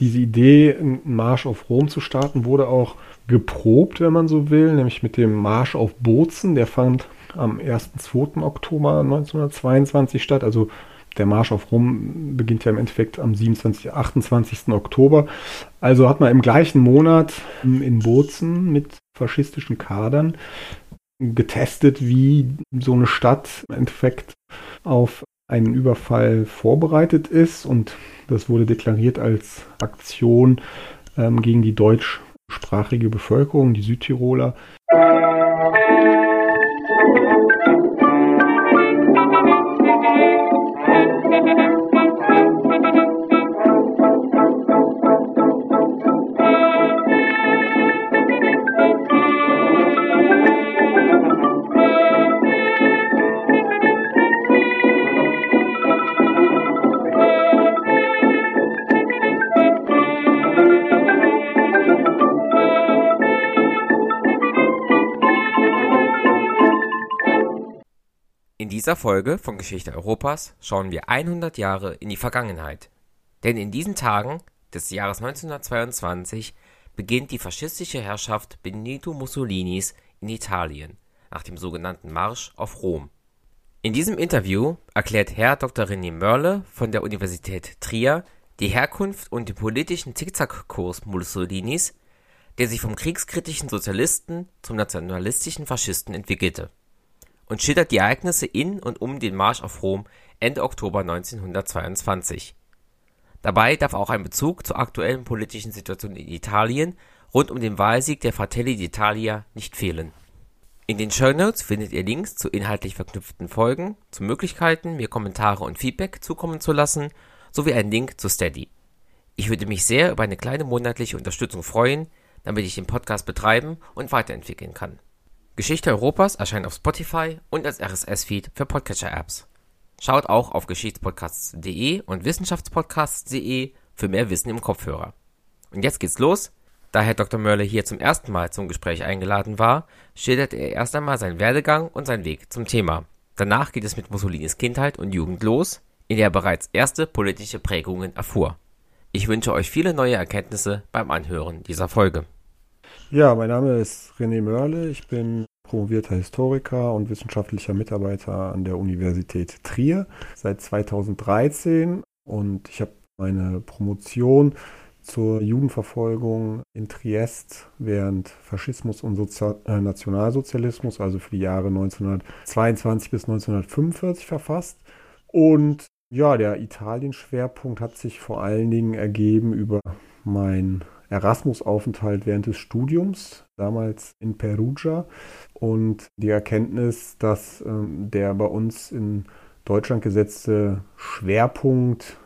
diese Idee, einen Marsch auf Rom zu starten, wurde auch geprobt, wenn man so will, nämlich mit dem Marsch auf Bozen. Der fand am 1. 2. Oktober 1922 statt. Also der Marsch auf Rom beginnt ja im Endeffekt am 27. 28. Oktober. Also hat man im gleichen Monat in Bozen mit faschistischen Kadern getestet, wie so eine Stadt im Endeffekt auf einen Überfall vorbereitet ist. Und das wurde deklariert als Aktion ähm, gegen die deutschsprachige Bevölkerung, die Südtiroler. Dieser Folge von Geschichte Europas schauen wir 100 Jahre in die Vergangenheit. Denn in diesen Tagen des Jahres 1922 beginnt die faschistische Herrschaft Benito Mussolinis in Italien nach dem sogenannten Marsch auf Rom. In diesem Interview erklärt Herr Dr. René Mörle von der Universität Trier die Herkunft und den politischen Zickzackkurs Mussolinis, der sich vom kriegskritischen Sozialisten zum nationalistischen Faschisten entwickelte und schildert die Ereignisse in und um den Marsch auf Rom Ende Oktober 1922. Dabei darf auch ein Bezug zur aktuellen politischen Situation in Italien rund um den Wahlsieg der Fratelli d'Italia nicht fehlen. In den Show Notes findet ihr Links zu inhaltlich verknüpften Folgen, zu Möglichkeiten, mir Kommentare und Feedback zukommen zu lassen, sowie einen Link zu Steady. Ich würde mich sehr über eine kleine monatliche Unterstützung freuen, damit ich den Podcast betreiben und weiterentwickeln kann. Geschichte Europas erscheint auf Spotify und als RSS-Feed für Podcatcher-Apps. Schaut auch auf geschichtspodcasts.de und wissenschaftspodcasts.de für mehr Wissen im Kopfhörer. Und jetzt geht's los. Da Herr Dr. Mörle hier zum ersten Mal zum Gespräch eingeladen war, schildert er erst einmal seinen Werdegang und seinen Weg zum Thema. Danach geht es mit Mussolinis Kindheit und Jugend los, in der er bereits erste politische Prägungen erfuhr. Ich wünsche euch viele neue Erkenntnisse beim Anhören dieser Folge. Ja, mein Name ist René Mörle. Ich bin promovierter Historiker und wissenschaftlicher Mitarbeiter an der Universität Trier seit 2013 und ich habe meine Promotion zur Judenverfolgung in Triest während Faschismus und Sozial äh, Nationalsozialismus, also für die Jahre 1922 bis 1945 verfasst. Und ja, der Italien-Schwerpunkt hat sich vor allen Dingen ergeben über mein Erasmus-Aufenthalt während des Studiums, damals in Perugia. Und die Erkenntnis, dass ähm, der bei uns in Deutschland gesetzte Schwerpunkt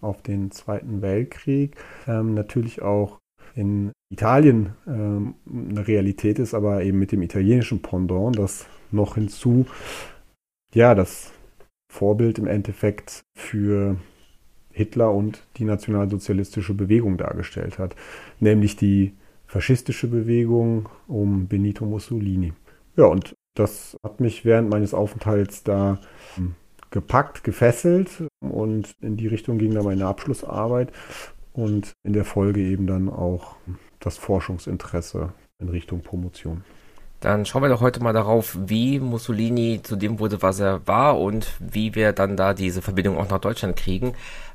auf den Zweiten Weltkrieg ähm, natürlich auch in Italien ähm, eine Realität ist, aber eben mit dem italienischen Pendant, das noch hinzu, ja, das Vorbild im Endeffekt für Hitler und die nationalsozialistische Bewegung dargestellt hat, nämlich die faschistische Bewegung um Benito Mussolini. Ja, und das hat mich während meines Aufenthalts da hm, gepackt, gefesselt und in die Richtung ging dann meine Abschlussarbeit und in der Folge eben dann auch das Forschungsinteresse in Richtung Promotion. Dann schauen wir doch heute mal darauf, wie Mussolini zu dem wurde, was er war und wie wir dann da diese Verbindung auch nach Deutschland kriegen.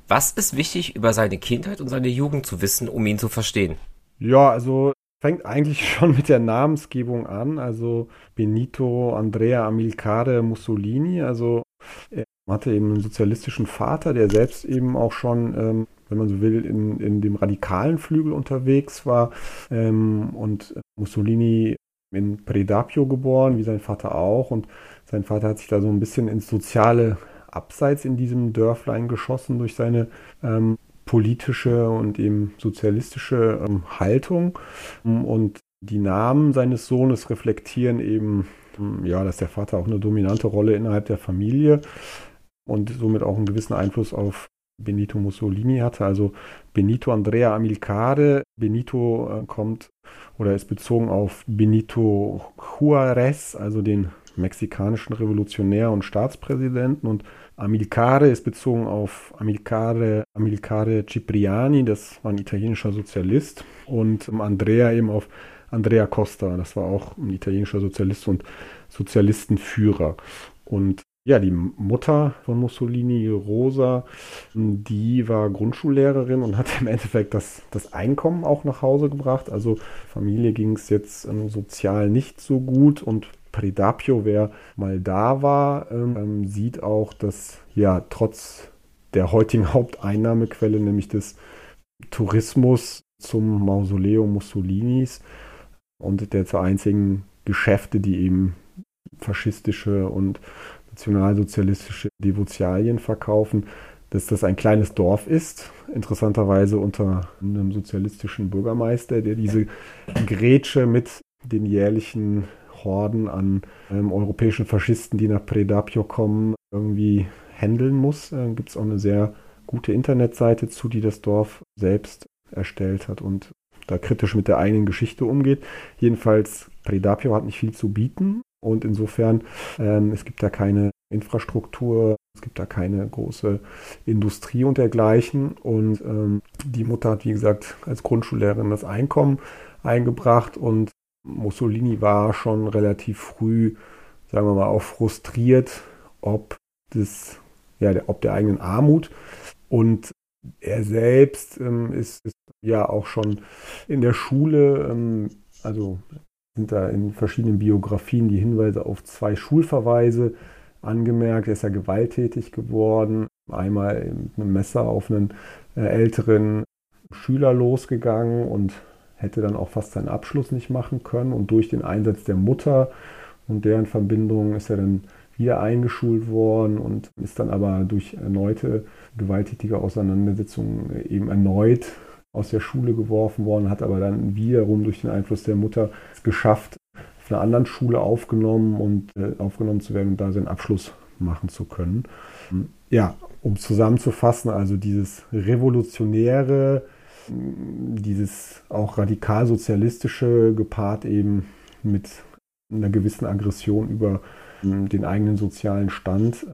Was ist wichtig über seine Kindheit und seine Jugend zu wissen, um ihn zu verstehen? Ja, also fängt eigentlich schon mit der Namensgebung an. Also Benito Andrea Amilcare Mussolini. Also er hatte eben einen sozialistischen Vater, der selbst eben auch schon, ähm, wenn man so will, in, in dem radikalen Flügel unterwegs war. Ähm, und Mussolini in Predapio geboren, wie sein Vater auch. Und sein Vater hat sich da so ein bisschen ins soziale abseits in diesem Dörflein geschossen durch seine ähm, politische und eben sozialistische ähm, Haltung. Und die Namen seines Sohnes reflektieren eben, ähm, ja, dass der Vater auch eine dominante Rolle innerhalb der Familie und somit auch einen gewissen Einfluss auf Benito Mussolini hatte. Also Benito Andrea Amilcare. Benito äh, kommt oder ist bezogen auf Benito Juarez, also den mexikanischen Revolutionär und Staatspräsidenten. Und Amilcare ist bezogen auf Amilcare, Amilcare Cipriani, das war ein italienischer Sozialist. Und Andrea eben auf Andrea Costa, das war auch ein italienischer Sozialist und Sozialistenführer. Und ja, die Mutter von Mussolini, Rosa, die war Grundschullehrerin und hat im Endeffekt das, das Einkommen auch nach Hause gebracht. Also Familie ging es jetzt ähm, sozial nicht so gut und Predapio, wer mal da war, ähm, sieht auch, dass ja trotz der heutigen Haupteinnahmequelle, nämlich des Tourismus zum Mausoleum Mussolinis und der zur einzigen Geschäfte, die eben faschistische und nationalsozialistische Devotialien verkaufen, dass das ein kleines Dorf ist, interessanterweise unter einem sozialistischen Bürgermeister, der diese Grätsche mit den jährlichen Horden an ähm, europäischen Faschisten, die nach Predapio kommen, irgendwie handeln muss. Da gibt es auch eine sehr gute Internetseite zu, die das Dorf selbst erstellt hat und da kritisch mit der eigenen Geschichte umgeht. Jedenfalls, Predapio hat nicht viel zu bieten und insofern, ähm, es gibt da keine Infrastruktur, es gibt da keine große Industrie und dergleichen. Und ähm, die Mutter hat, wie gesagt, als Grundschullehrerin das Einkommen eingebracht und Mussolini war schon relativ früh, sagen wir mal, auch frustriert, ob des, ja, der, ob der eigenen Armut. Und er selbst ähm, ist, ist, ja auch schon in der Schule, ähm, also sind da in verschiedenen Biografien die Hinweise auf zwei Schulverweise angemerkt. Er ist ja gewalttätig geworden, einmal mit einem Messer auf einen äh, älteren Schüler losgegangen und hätte dann auch fast seinen Abschluss nicht machen können. Und durch den Einsatz der Mutter und deren Verbindung ist er dann wieder eingeschult worden und ist dann aber durch erneute gewalttätige Auseinandersetzungen eben erneut aus der Schule geworfen worden, hat aber dann wiederum durch den Einfluss der Mutter es geschafft, auf einer anderen Schule aufgenommen und äh, aufgenommen zu werden und da seinen Abschluss machen zu können. Ja, um zusammenzufassen, also dieses revolutionäre, dieses auch radikal sozialistische gepaart eben mit einer gewissen Aggression über ähm, den eigenen sozialen Stand.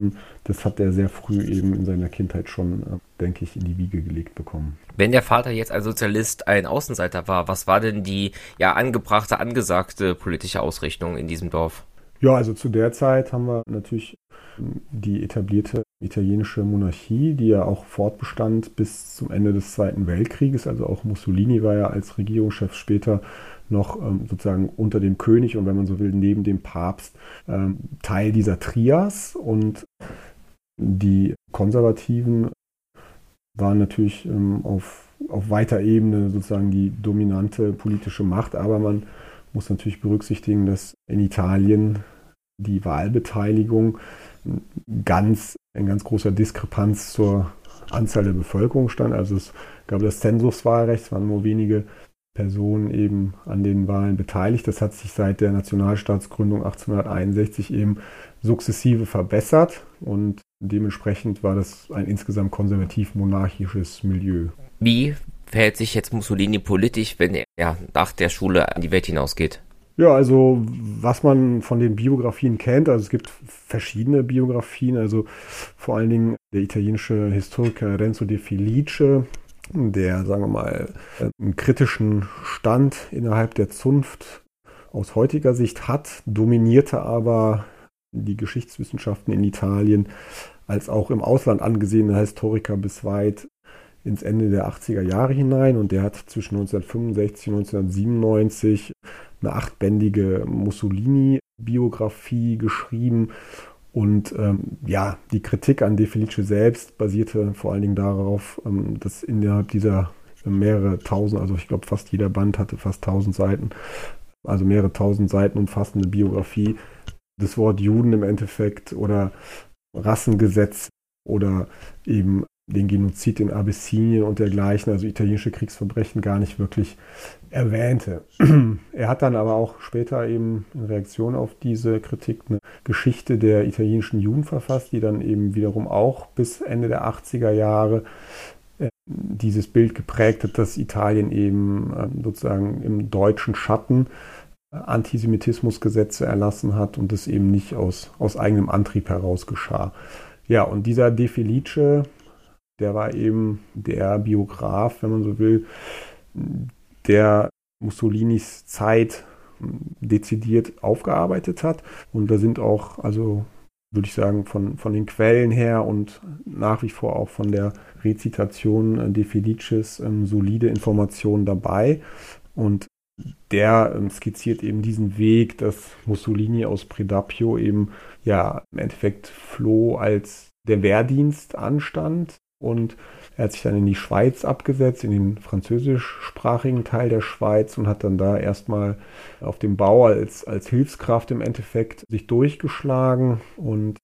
Das hat er sehr früh eben in seiner Kindheit schon, äh, denke ich, in die Wiege gelegt bekommen. Wenn der Vater jetzt als Sozialist ein Außenseiter war, was war denn die ja angebrachte, angesagte politische Ausrichtung in diesem Dorf? Ja, also zu der Zeit haben wir natürlich die etablierte italienische Monarchie, die ja auch fortbestand bis zum Ende des Zweiten Weltkrieges. Also auch Mussolini war ja als Regierungschef später noch ähm, sozusagen unter dem König und wenn man so will, neben dem Papst ähm, Teil dieser Trias. Und die Konservativen waren natürlich ähm, auf, auf weiter Ebene sozusagen die dominante politische Macht, aber man muss natürlich berücksichtigen, dass in Italien die Wahlbeteiligung ganz in ganz großer Diskrepanz zur Anzahl der Bevölkerung stand. Also es gab das Zensuswahlrecht, es waren nur wenige Personen eben an den Wahlen beteiligt. Das hat sich seit der Nationalstaatsgründung 1861 eben sukzessive verbessert und dementsprechend war das ein insgesamt konservativ-monarchisches Milieu. Wie verhält sich jetzt Mussolini politisch, wenn er nach der Schule an die Welt hinausgeht? Ja, also was man von den Biografien kennt, also es gibt verschiedene Biografien, also vor allen Dingen der italienische Historiker Renzo de Felice, der, sagen wir mal, einen kritischen Stand innerhalb der Zunft aus heutiger Sicht hat, dominierte aber die Geschichtswissenschaften in Italien als auch im Ausland angesehene Historiker bis weit ins Ende der 80er Jahre hinein und der hat zwischen 1965 und 1997 eine achtbändige Mussolini-Biografie geschrieben. Und ähm, ja, die Kritik an De Felice selbst basierte vor allen Dingen darauf, ähm, dass innerhalb dieser mehrere tausend, also ich glaube fast jeder Band hatte fast tausend Seiten, also mehrere tausend Seiten umfassende Biografie, das Wort Juden im Endeffekt oder Rassengesetz oder eben den Genozid in Abyssinien und dergleichen, also italienische Kriegsverbrechen, gar nicht wirklich erwähnte. er hat dann aber auch später eben in Reaktion auf diese Kritik eine Geschichte der italienischen Juden verfasst, die dann eben wiederum auch bis Ende der 80er Jahre äh, dieses Bild geprägt hat, dass Italien eben ähm, sozusagen im deutschen Schatten Antisemitismusgesetze erlassen hat und das eben nicht aus, aus eigenem Antrieb heraus geschah. Ja, und dieser De Felice, der war eben der Biograf, wenn man so will, der Mussolinis Zeit dezidiert aufgearbeitet hat. Und da sind auch, also würde ich sagen, von, von den Quellen her und nach wie vor auch von der Rezitation De Felices ähm, solide Informationen dabei. Und der ähm, skizziert eben diesen Weg, dass Mussolini aus Predapio eben ja im Endeffekt floh, als der Wehrdienst anstand und er hat sich dann in die Schweiz abgesetzt, in den französischsprachigen Teil der Schweiz und hat dann da erstmal auf dem Bau als, als Hilfskraft im Endeffekt sich durchgeschlagen und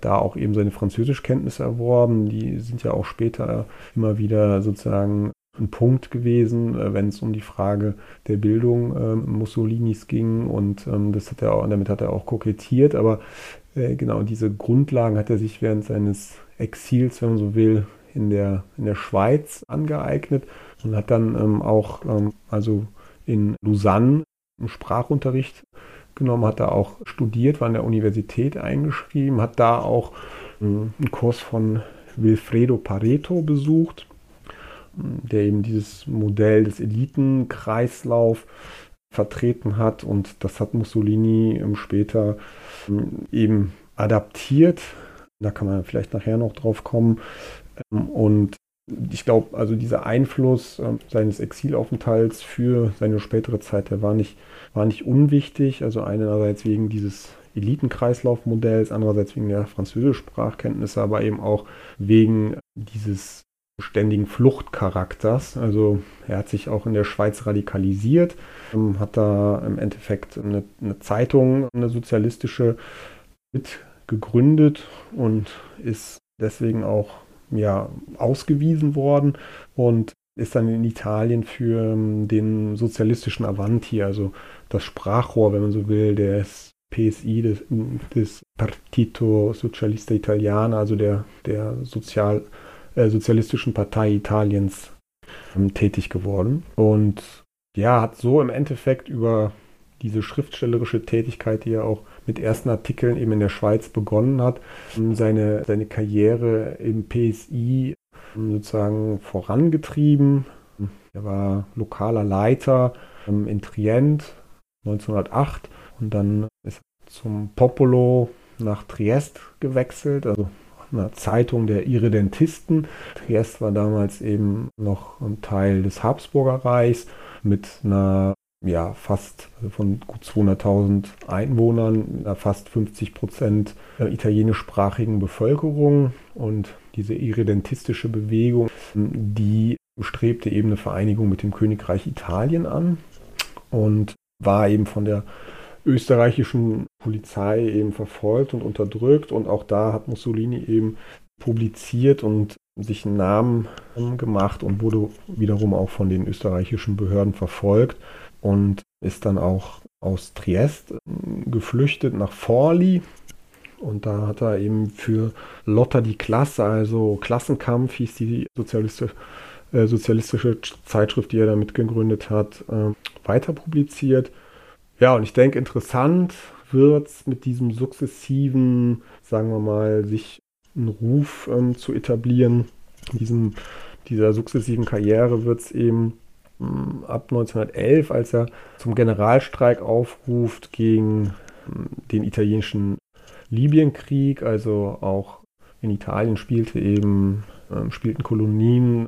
da auch eben seine Französischkenntnisse erworben. Die sind ja auch später immer wieder sozusagen ein Punkt gewesen, äh, wenn es um die Frage der Bildung äh, Mussolinis ging und ähm, das hat er auch, damit hat er auch kokettiert, aber äh, genau diese Grundlagen hat er sich während seines Exils, wenn man so will, in der, in der Schweiz angeeignet und hat dann ähm, auch ähm, also in Lausanne einen Sprachunterricht genommen, hat da auch studiert, war an der Universität eingeschrieben, hat da auch ähm, einen Kurs von Wilfredo Pareto besucht der eben dieses Modell des Elitenkreislauf vertreten hat und das hat Mussolini später ähm, eben adaptiert. Da kann man vielleicht nachher noch drauf kommen. Ähm, und ich glaube, also dieser Einfluss ähm, seines Exilaufenthalts für seine spätere Zeit, der war nicht, war nicht unwichtig. Also einerseits wegen dieses Elitenkreislaufmodells, andererseits wegen der Französischsprachkenntnisse, aber eben auch wegen dieses ständigen Fluchtcharakters. Also er hat sich auch in der Schweiz radikalisiert, ähm, hat da im Endeffekt eine, eine Zeitung, eine sozialistische, mit gegründet und ist deswegen auch ja, ausgewiesen worden und ist dann in Italien für ähm, den sozialistischen Avanti, also das Sprachrohr, wenn man so will, des PSI, des, des Partito Socialista Italiana, also der, der Sozial- äh, Sozialistischen Partei Italiens ähm, tätig geworden. Und ja, hat so im Endeffekt über diese schriftstellerische Tätigkeit, die er auch mit ersten Artikeln eben in der Schweiz begonnen hat, ähm, seine, seine Karriere im PSI ähm, sozusagen vorangetrieben. Er war lokaler Leiter in Trient 1908 und dann ist er zum Popolo nach Triest gewechselt, also einer Zeitung der Irredentisten. Triest war damals eben noch ein Teil des Habsburger Reichs mit einer ja, fast von gut 200.000 Einwohnern, fast 50 Prozent italienischsprachigen Bevölkerung. Und diese irredentistische Bewegung, die strebte eben eine Vereinigung mit dem Königreich Italien an und war eben von der österreichischen Polizei eben verfolgt und unterdrückt. Und auch da hat Mussolini eben publiziert und sich einen Namen gemacht und wurde wiederum auch von den österreichischen Behörden verfolgt und ist dann auch aus Triest geflüchtet nach Forli. Und da hat er eben für Lotta die Klasse, also Klassenkampf hieß die sozialistische, äh, sozialistische Zeitschrift, die er da mitgegründet hat, äh, weiter publiziert. Ja, und ich denke, interessant wird es mit diesem sukzessiven, sagen wir mal, sich einen Ruf ähm, zu etablieren, diesem, dieser sukzessiven Karriere wird es eben ab 1911, als er zum Generalstreik aufruft gegen den italienischen Libyenkrieg, also auch in Italien spielte eben, ähm, spielten Kolonien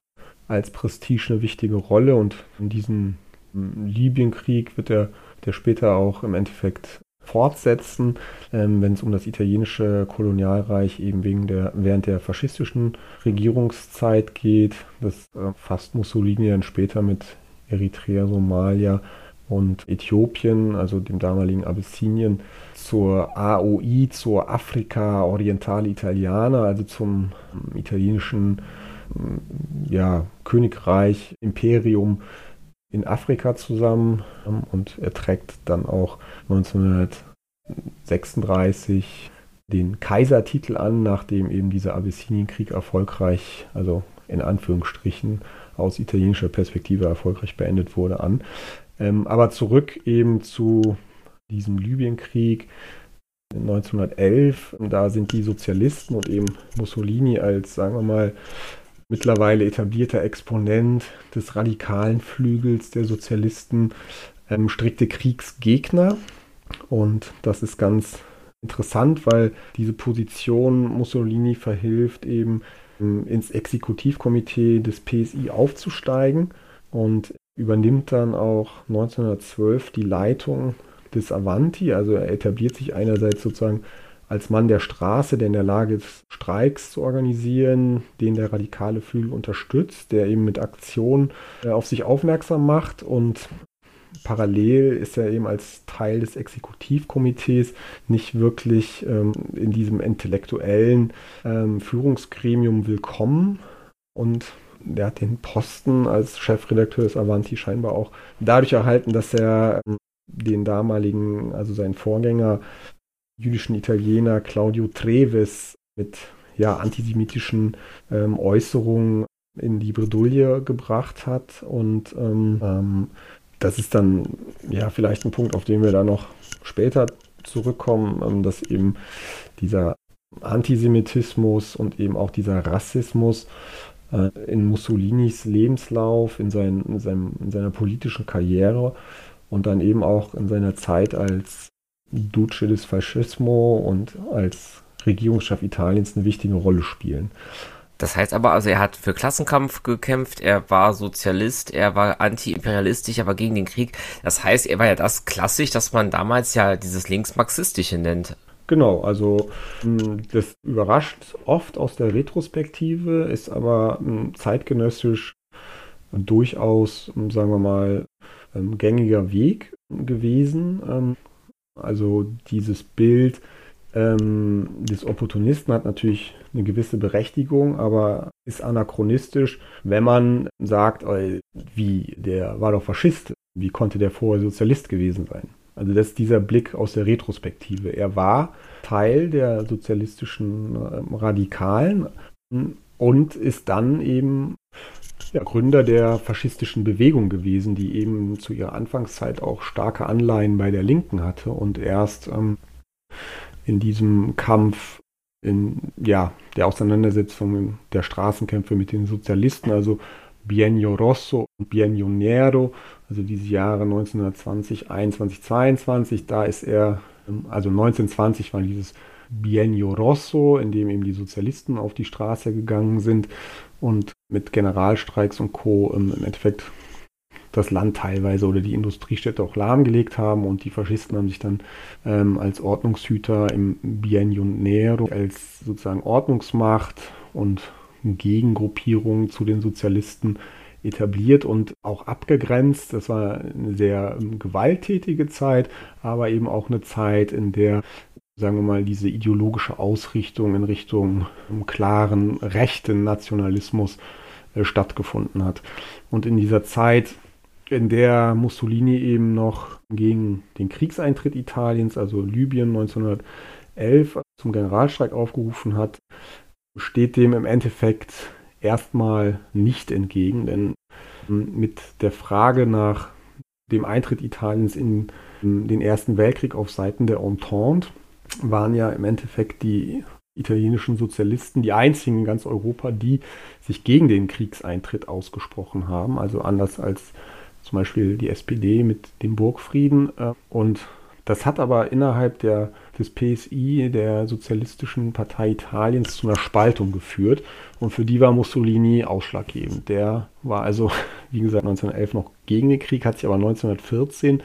als Prestige eine wichtige Rolle und in diesem Libyenkrieg wird er der später auch im Endeffekt fortsetzen, ähm, wenn es um das italienische Kolonialreich eben wegen der, während der faschistischen Regierungszeit geht. Das äh, fasst Mussolini dann später mit Eritrea, Somalia und Äthiopien, also dem damaligen Abyssinien, zur AOI, zur Afrika Orientale Italiana, also zum ähm, italienischen ja, Königreich, Imperium in Afrika zusammen ähm, und er trägt dann auch 1936 den Kaisertitel an, nachdem eben dieser Abyssinien-Krieg erfolgreich, also in Anführungsstrichen aus italienischer Perspektive erfolgreich beendet wurde, an. Ähm, aber zurück eben zu diesem Libyenkrieg 1911. Da sind die Sozialisten und eben Mussolini als, sagen wir mal, mittlerweile etablierter Exponent des radikalen Flügels der Sozialisten ähm, strikte Kriegsgegner. Und das ist ganz interessant, weil diese Position Mussolini verhilft eben ähm, ins Exekutivkomitee des PSI aufzusteigen und übernimmt dann auch 1912 die Leitung des Avanti. Also er etabliert sich einerseits sozusagen als Mann der Straße, der in der Lage ist, Streiks zu organisieren, den der radikale Flügel unterstützt, der eben mit Aktionen äh, auf sich aufmerksam macht. Und parallel ist er eben als Teil des Exekutivkomitees nicht wirklich ähm, in diesem intellektuellen ähm, Führungsgremium willkommen. Und der hat den Posten als Chefredakteur des Avanti scheinbar auch dadurch erhalten, dass er ähm, den damaligen, also seinen Vorgänger, jüdischen Italiener Claudio Treves mit ja, antisemitischen ähm, Äußerungen in die Bredouille gebracht hat. Und ähm, ähm, das ist dann ja vielleicht ein Punkt, auf den wir da noch später zurückkommen, ähm, dass eben dieser Antisemitismus und eben auch dieser Rassismus äh, in Mussolinis Lebenslauf, in, sein, in, seinem, in seiner politischen Karriere und dann eben auch in seiner Zeit als Duce des Fascismo und als Regierungschef Italiens eine wichtige Rolle spielen. Das heißt aber, also er hat für Klassenkampf gekämpft, er war Sozialist, er war anti-imperialistisch, aber gegen den Krieg. Das heißt, er war ja das klassisch, dass man damals ja dieses Linksmarxistische nennt. Genau, also hm, das überrascht oft aus der Retrospektive, ist aber hm, zeitgenössisch durchaus, hm, sagen wir mal, gängiger Weg gewesen. Also dieses Bild ähm, des Opportunisten hat natürlich eine gewisse Berechtigung, aber ist anachronistisch, wenn man sagt, wie, der war doch Faschist, wie konnte der vorher Sozialist gewesen sein? Also das ist dieser Blick aus der Retrospektive. Er war Teil der sozialistischen äh, Radikalen und ist dann eben ja, Gründer der faschistischen Bewegung gewesen, die eben zu ihrer Anfangszeit auch starke Anleihen bei der Linken hatte und erst ähm, in diesem Kampf in ja, der Auseinandersetzung der Straßenkämpfe mit den Sozialisten, also Bienio Rosso und Bienio Nero, also diese Jahre 1920, 21, 22, da ist er, ähm, also 1920 war dieses Bienio Rosso, in dem eben die Sozialisten auf die Straße gegangen sind und mit Generalstreiks und Co. im, Endeffekt das Land teilweise oder die Industriestädte auch lahmgelegt haben und die Faschisten haben sich dann ähm, als Ordnungshüter im Bienio Nero als sozusagen Ordnungsmacht und Gegengruppierung zu den Sozialisten etabliert und auch abgegrenzt. Das war eine sehr ähm, gewalttätige Zeit, aber eben auch eine Zeit, in der sagen wir mal, diese ideologische Ausrichtung in Richtung klaren rechten Nationalismus äh, stattgefunden hat. Und in dieser Zeit, in der Mussolini eben noch gegen den Kriegseintritt Italiens, also Libyen 1911, zum Generalstreik aufgerufen hat, steht dem im Endeffekt erstmal nicht entgegen, denn mit der Frage nach dem Eintritt Italiens in den Ersten Weltkrieg auf Seiten der Entente waren ja im Endeffekt die italienischen Sozialisten die einzigen in ganz Europa, die sich gegen den Kriegseintritt ausgesprochen haben. Also anders als zum Beispiel die SPD mit dem Burgfrieden. Äh, und das hat aber innerhalb der, des PSI, der Sozialistischen Partei Italiens, zu einer Spaltung geführt. Und für die war Mussolini ausschlaggebend. Der war also, wie gesagt, 1911 noch gegen den Krieg, hat sich aber 1914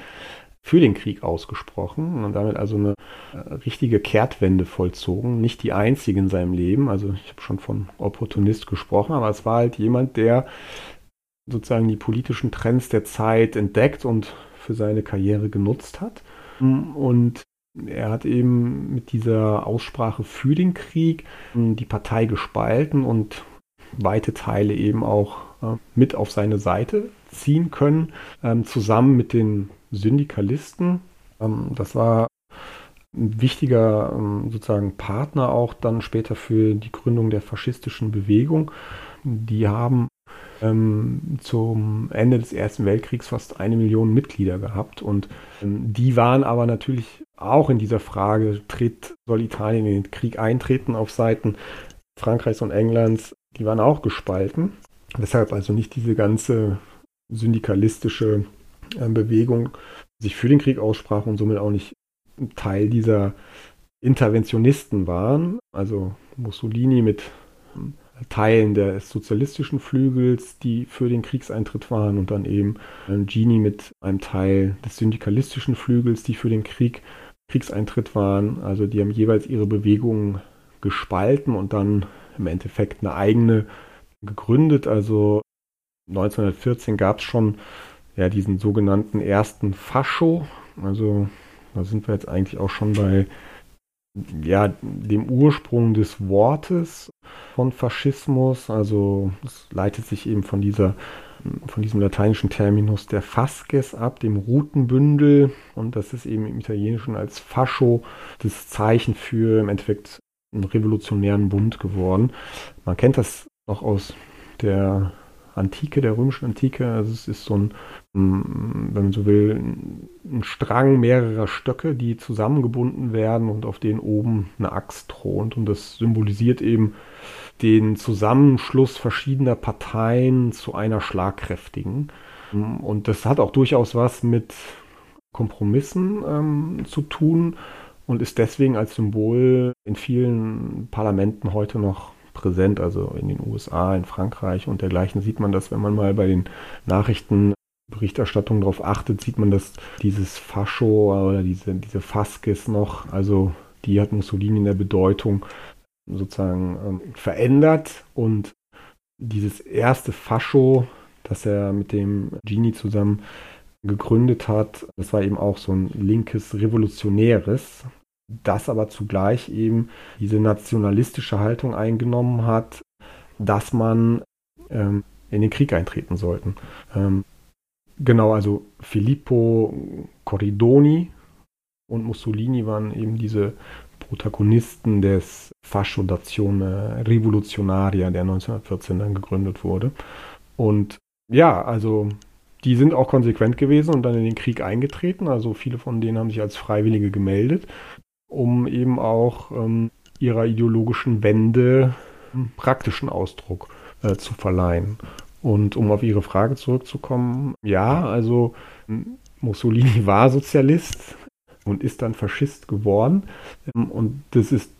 für den Krieg ausgesprochen und damit also eine äh, richtige Kehrtwende vollzogen. Nicht die einzige in seinem Leben. Also ich habe schon von Opportunist gesprochen, aber es war halt jemand, der sozusagen die politischen Trends der Zeit entdeckt und für seine Karriere genutzt hat. Und er hat eben mit dieser Aussprache für den Krieg die Partei gespalten und weite Teile eben auch mit auf seine Seite ziehen können, ähm, zusammen mit den Syndikalisten. Ähm, das war ein wichtiger ähm, sozusagen Partner auch dann später für die Gründung der faschistischen Bewegung. Die haben zum Ende des Ersten Weltkriegs fast eine Million Mitglieder gehabt. Und die waren aber natürlich auch in dieser Frage, tritt, soll Italien in den Krieg eintreten auf Seiten Frankreichs und Englands, die waren auch gespalten. Weshalb also nicht diese ganze syndikalistische äh, Bewegung sich für den Krieg aussprach und somit auch nicht Teil dieser Interventionisten waren. Also Mussolini mit ähm, Teilen des sozialistischen Flügels, die für den Kriegseintritt waren, und dann eben ähm, Gini mit einem Teil des syndikalistischen Flügels, die für den Krieg, Kriegseintritt waren. Also die haben jeweils ihre Bewegungen gespalten und dann im Endeffekt eine eigene gegründet. Also 1914 gab es schon ja, diesen sogenannten ersten Fascho. Also da sind wir jetzt eigentlich auch schon bei ja, dem Ursprung des Wortes von Faschismus. Also es leitet sich eben von dieser von diesem lateinischen Terminus der Fasces ab, dem Routenbündel. Und das ist eben im Italienischen als Fascho das Zeichen für im Endeffekt einen revolutionären Bund geworden. Man kennt das auch aus der Antike, der römischen Antike. Also es ist so ein, mm, wenn man so will, ein Strang mehrerer Stöcke, die zusammengebunden werden und auf denen oben eine Axt thront. Und das symbolisiert eben den Zusammenschluss verschiedener Parteien zu einer schlagkräftigen. Und das hat auch durchaus was mit Kompromissen ähm, zu tun und ist deswegen als Symbol in vielen Parlamenten heute noch präsent, also in den USA, in Frankreich und dergleichen sieht man das, wenn man mal bei den Nachrichtenberichterstattungen darauf achtet, sieht man, dass dieses Fascho oder diese, diese Faskes noch, also die hat Mussolini in der Bedeutung sozusagen ähm, verändert und dieses erste Fascho, das er mit dem Genie zusammen gegründet hat, das war eben auch so ein linkes Revolutionäres, das aber zugleich eben diese nationalistische Haltung eingenommen hat, dass man ähm, in den Krieg eintreten sollten. Ähm, genau, also Filippo Corridoni und Mussolini waren eben diese Protagonisten des Fascio d'Azione Rivoluzionaria, der 1914 dann gegründet wurde. Und ja, also die sind auch konsequent gewesen und dann in den Krieg eingetreten. Also viele von denen haben sich als Freiwillige gemeldet um eben auch ähm, ihrer ideologischen Wende praktischen Ausdruck äh, zu verleihen. Und um auf Ihre Frage zurückzukommen, ja, also Mussolini war Sozialist und ist dann Faschist geworden. Ähm, und das ist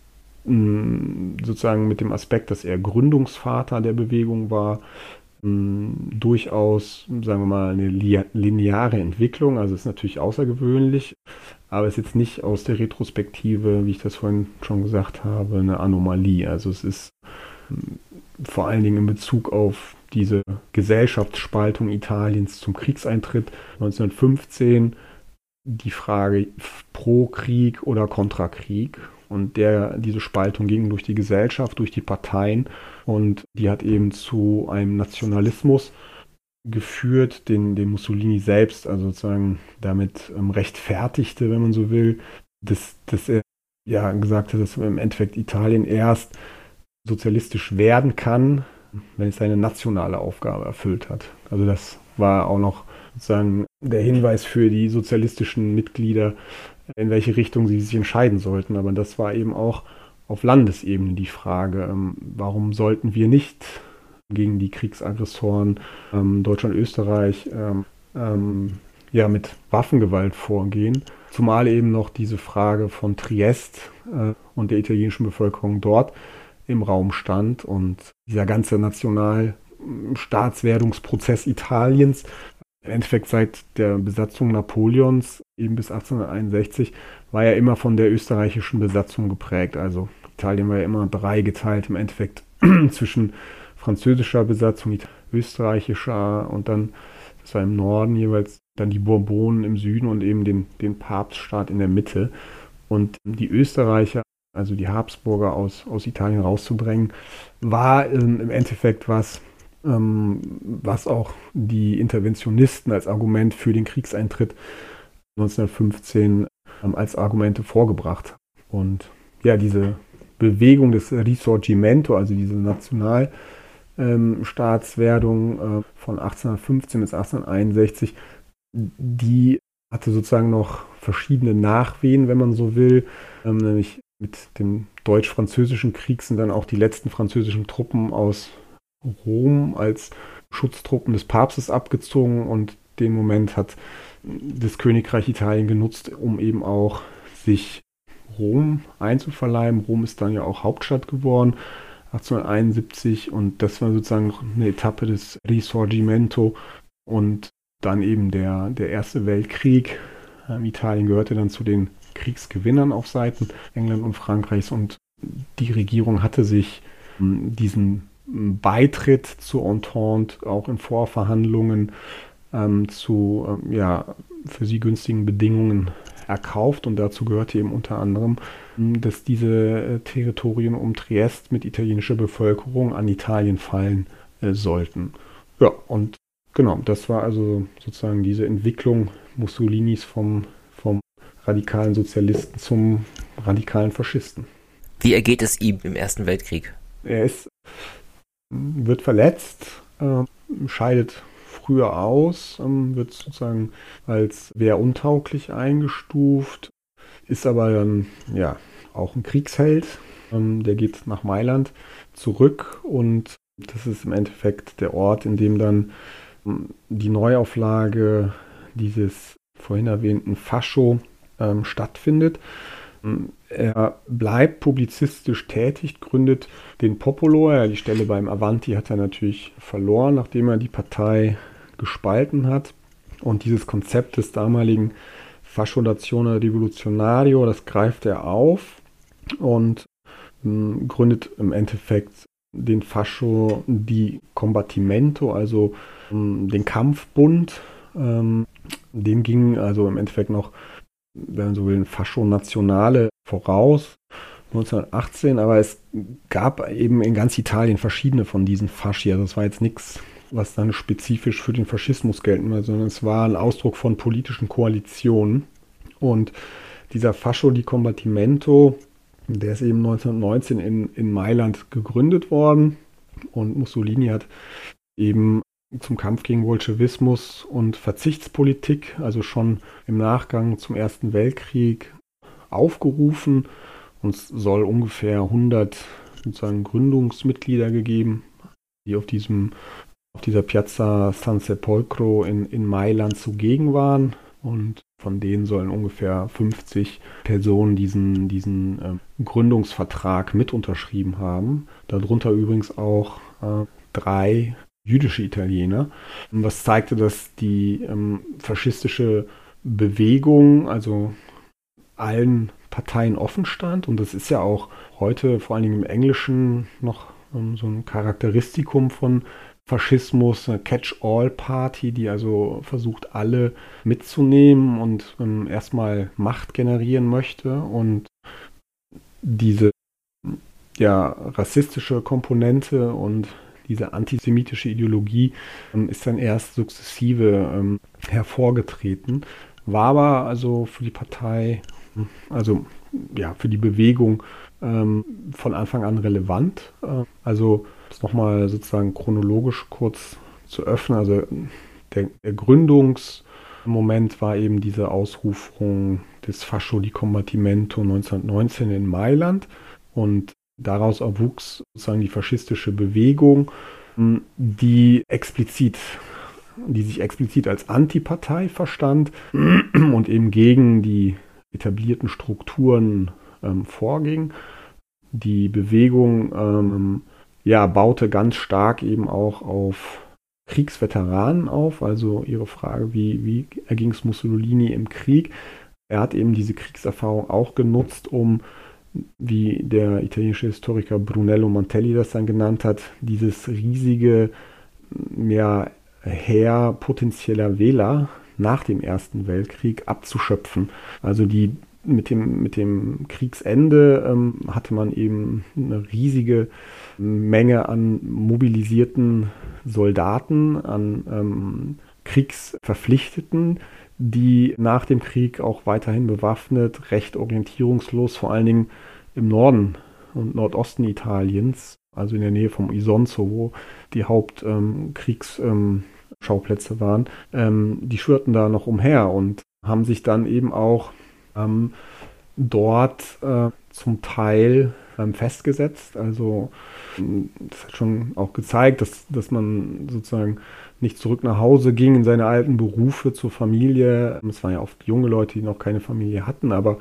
sozusagen mit dem Aspekt, dass er Gründungsvater der Bewegung war, durchaus, sagen wir mal, eine lineare Entwicklung. Also ist natürlich außergewöhnlich, aber ist jetzt nicht aus der Retrospektive, wie ich das vorhin schon gesagt habe, eine Anomalie. Also es ist vor allen Dingen in Bezug auf diese Gesellschaftsspaltung Italiens zum Kriegseintritt 1915 die Frage pro Krieg oder kontra Krieg und der, diese Spaltung ging durch die Gesellschaft, durch die Parteien und die hat eben zu einem Nationalismus geführt, den, den Mussolini selbst, also sozusagen damit ähm, rechtfertigte, wenn man so will, dass, dass er ja gesagt hat, dass im Endeffekt Italien erst sozialistisch werden kann, wenn es seine nationale Aufgabe erfüllt hat. Also das war auch noch sozusagen der Hinweis für die sozialistischen Mitglieder, in welche Richtung sie sich entscheiden sollten. Aber das war eben auch auf Landesebene die Frage, ähm, warum sollten wir nicht gegen die Kriegsaggressoren ähm, Deutschland, Österreich ähm, ähm, ja, mit Waffengewalt vorgehen. Zumal eben noch diese Frage von Triest äh, und der italienischen Bevölkerung dort im Raum stand und dieser ganze Nationalstaatswerdungsprozess Italiens im Endeffekt seit der Besatzung Napoleons eben bis 1861 war ja immer von der österreichischen Besatzung geprägt. Also Italien war ja immer dreigeteilt im Endeffekt zwischen französischer Besatzung, österreichischer und dann, das war im Norden jeweils, dann die Bourbonen im Süden und eben den, den Papststaat in der Mitte. Und die Österreicher, also die Habsburger aus, aus Italien rauszubringen, war ähm, im Endeffekt was, ähm, was auch die Interventionisten als Argument für den Kriegseintritt 1915 ähm, als Argumente vorgebracht. Und ja, diese Bewegung des Risorgimento, also diese National- ähm, Staatswerdung äh, von 1815 bis 1861, die hatte sozusagen noch verschiedene Nachwehen, wenn man so will, ähm, nämlich mit dem deutsch-französischen Krieg sind dann auch die letzten französischen Truppen aus Rom als Schutztruppen des Papstes abgezogen und den Moment hat das Königreich Italien genutzt, um eben auch sich Rom einzuverleiben. Rom ist dann ja auch Hauptstadt geworden 1871 und das war sozusagen eine Etappe des Risorgimento und dann eben der, der Erste Weltkrieg. Ähm, Italien gehörte dann zu den Kriegsgewinnern auf Seiten England und Frankreichs und die Regierung hatte sich ähm, diesen Beitritt zur Entente auch in Vorverhandlungen ähm, zu ähm, ja, für sie günstigen Bedingungen erkauft und dazu gehörte eben unter anderem, ähm, dass diese äh, Territorien um Triest mit italienischer Bevölkerung an Italien fallen äh, sollten. Ja, und genau, das war also sozusagen diese Entwicklung Mussolinis vom, vom radikalen Sozialisten zum radikalen Faschisten. Wie ergeht es ihm im Ersten Weltkrieg? Er ist, wird verletzt, äh, scheidet früher aus, ähm, wird sozusagen als wehruntauglich eingestuft, ist aber dann ja auch ein Kriegsheld. Ähm, der geht nach Mailand zurück und das ist im Endeffekt der Ort, in dem dann ähm, die Neuauflage dieses vorhin erwähnten Fascho ähm, stattfindet. Ähm, er bleibt publizistisch tätig, gründet den Popolo. Ja, die Stelle beim Avanti hat er natürlich verloren, nachdem er die Partei gespalten hat. Und dieses Konzept des damaligen Fascio Nazione Rivoluzionario, das greift er auf und ähm, gründet im Endeffekt den Fascio di Combattimento, also ähm, den Kampfbund. Ähm, dem ging also im Endeffekt noch wenn man so will, ein Fascho Nationale voraus, 1918, aber es gab eben in ganz Italien verschiedene von diesen Fasci. Also es war jetzt nichts, was dann spezifisch für den Faschismus gelten würde, sondern es war ein Ausdruck von politischen Koalitionen. Und dieser Fascio di Combattimento, der ist eben 1919 in, in Mailand gegründet worden. Und Mussolini hat eben zum Kampf gegen Bolschewismus und Verzichtspolitik, also schon im Nachgang zum Ersten Weltkrieg aufgerufen. Und es soll ungefähr 100 sozusagen Gründungsmitglieder gegeben, die auf diesem auf dieser Piazza San Sepolcro in, in Mailand zugegen waren. Und von denen sollen ungefähr 50 Personen diesen, diesen äh, Gründungsvertrag mit unterschrieben haben. Darunter übrigens auch äh, drei jüdische Italiener, was zeigte, dass die ähm, faschistische Bewegung, also allen Parteien offen stand. Und das ist ja auch heute vor allen Dingen im Englischen noch ähm, so ein Charakteristikum von Faschismus, eine Catch-all-Party, die also versucht, alle mitzunehmen und ähm, erstmal Macht generieren möchte. Und diese ja, rassistische Komponente und diese antisemitische Ideologie ähm, ist dann erst sukzessive ähm, hervorgetreten, war aber also für die Partei, also ja, für die Bewegung ähm, von Anfang an relevant. Äh, also das nochmal sozusagen chronologisch kurz zu öffnen. Also der, der Gründungsmoment war eben diese Ausrufung des Fascio di Combattimento 1919 in Mailand und Daraus erwuchs sozusagen die faschistische Bewegung, die explizit, die sich explizit als Antipartei verstand und eben gegen die etablierten Strukturen ähm, vorging. Die Bewegung ähm, ja, baute ganz stark eben auch auf Kriegsveteranen auf. Also ihre Frage, wie, wie erging es Mussolini im Krieg? Er hat eben diese Kriegserfahrung auch genutzt, um wie der italienische Historiker Brunello Montelli das dann genannt hat, dieses riesige ja, Heer potenzieller Wähler nach dem Ersten Weltkrieg abzuschöpfen. Also die mit dem, mit dem Kriegsende ähm, hatte man eben eine riesige Menge an mobilisierten Soldaten, an ähm, Kriegsverpflichteten, die nach dem Krieg auch weiterhin bewaffnet, recht orientierungslos, vor allen Dingen im Norden und Nordosten Italiens also in der Nähe vom Isonzo, wo die Hauptkriegsschauplätze ähm, waren, ähm, die schwirrten da noch umher und haben sich dann eben auch ähm, dort äh, zum Teil ähm, festgesetzt. Also das hat schon auch gezeigt, dass, dass man sozusagen nicht zurück nach Hause ging in seine alten Berufe zur Familie. Es waren ja oft junge Leute, die noch keine Familie hatten, aber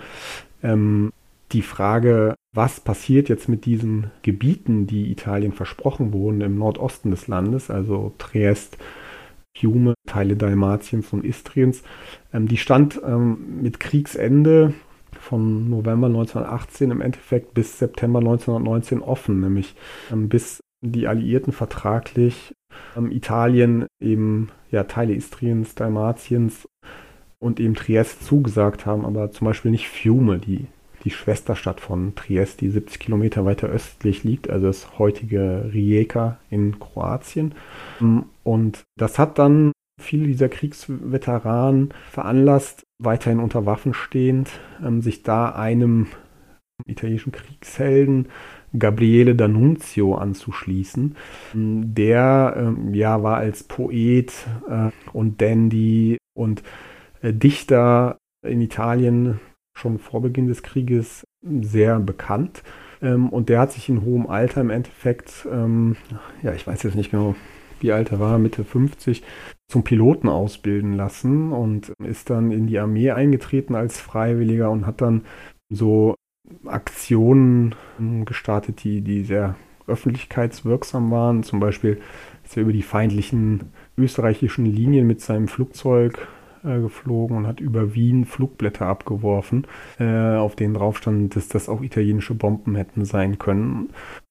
ähm, die Frage, was passiert jetzt mit diesen Gebieten, die Italien versprochen wurden im Nordosten des Landes, also Triest, Fiume, Teile Dalmatiens und Istriens, ähm, die stand ähm, mit Kriegsende von November 1918 im Endeffekt bis September 1919 offen, nämlich ähm, bis die Alliierten vertraglich Italien eben ja Teile Istriens, Dalmatiens und eben Triest zugesagt haben, aber zum Beispiel nicht Fiume, die die Schwesterstadt von Triest, die 70 Kilometer weiter östlich liegt, also das heutige Rijeka in Kroatien. Und das hat dann viele dieser Kriegsveteranen veranlasst, weiterhin unter Waffen stehend, ähm, sich da einem italienischen Kriegshelden Gabriele D'Annunzio anzuschließen. Der ähm, ja war als Poet äh, und Dandy und äh, Dichter in Italien schon vor Beginn des Krieges sehr bekannt. Ähm, und der hat sich in hohem Alter im Endeffekt, ähm, ja, ich weiß jetzt nicht genau, wie alt er war, Mitte 50, zum Piloten ausbilden lassen und ist dann in die Armee eingetreten als Freiwilliger und hat dann so Aktionen gestartet, die, die sehr öffentlichkeitswirksam waren. Zum Beispiel ist er über die feindlichen österreichischen Linien mit seinem Flugzeug äh, geflogen und hat über Wien Flugblätter abgeworfen, äh, auf denen drauf stand, dass das auch italienische Bomben hätten sein können.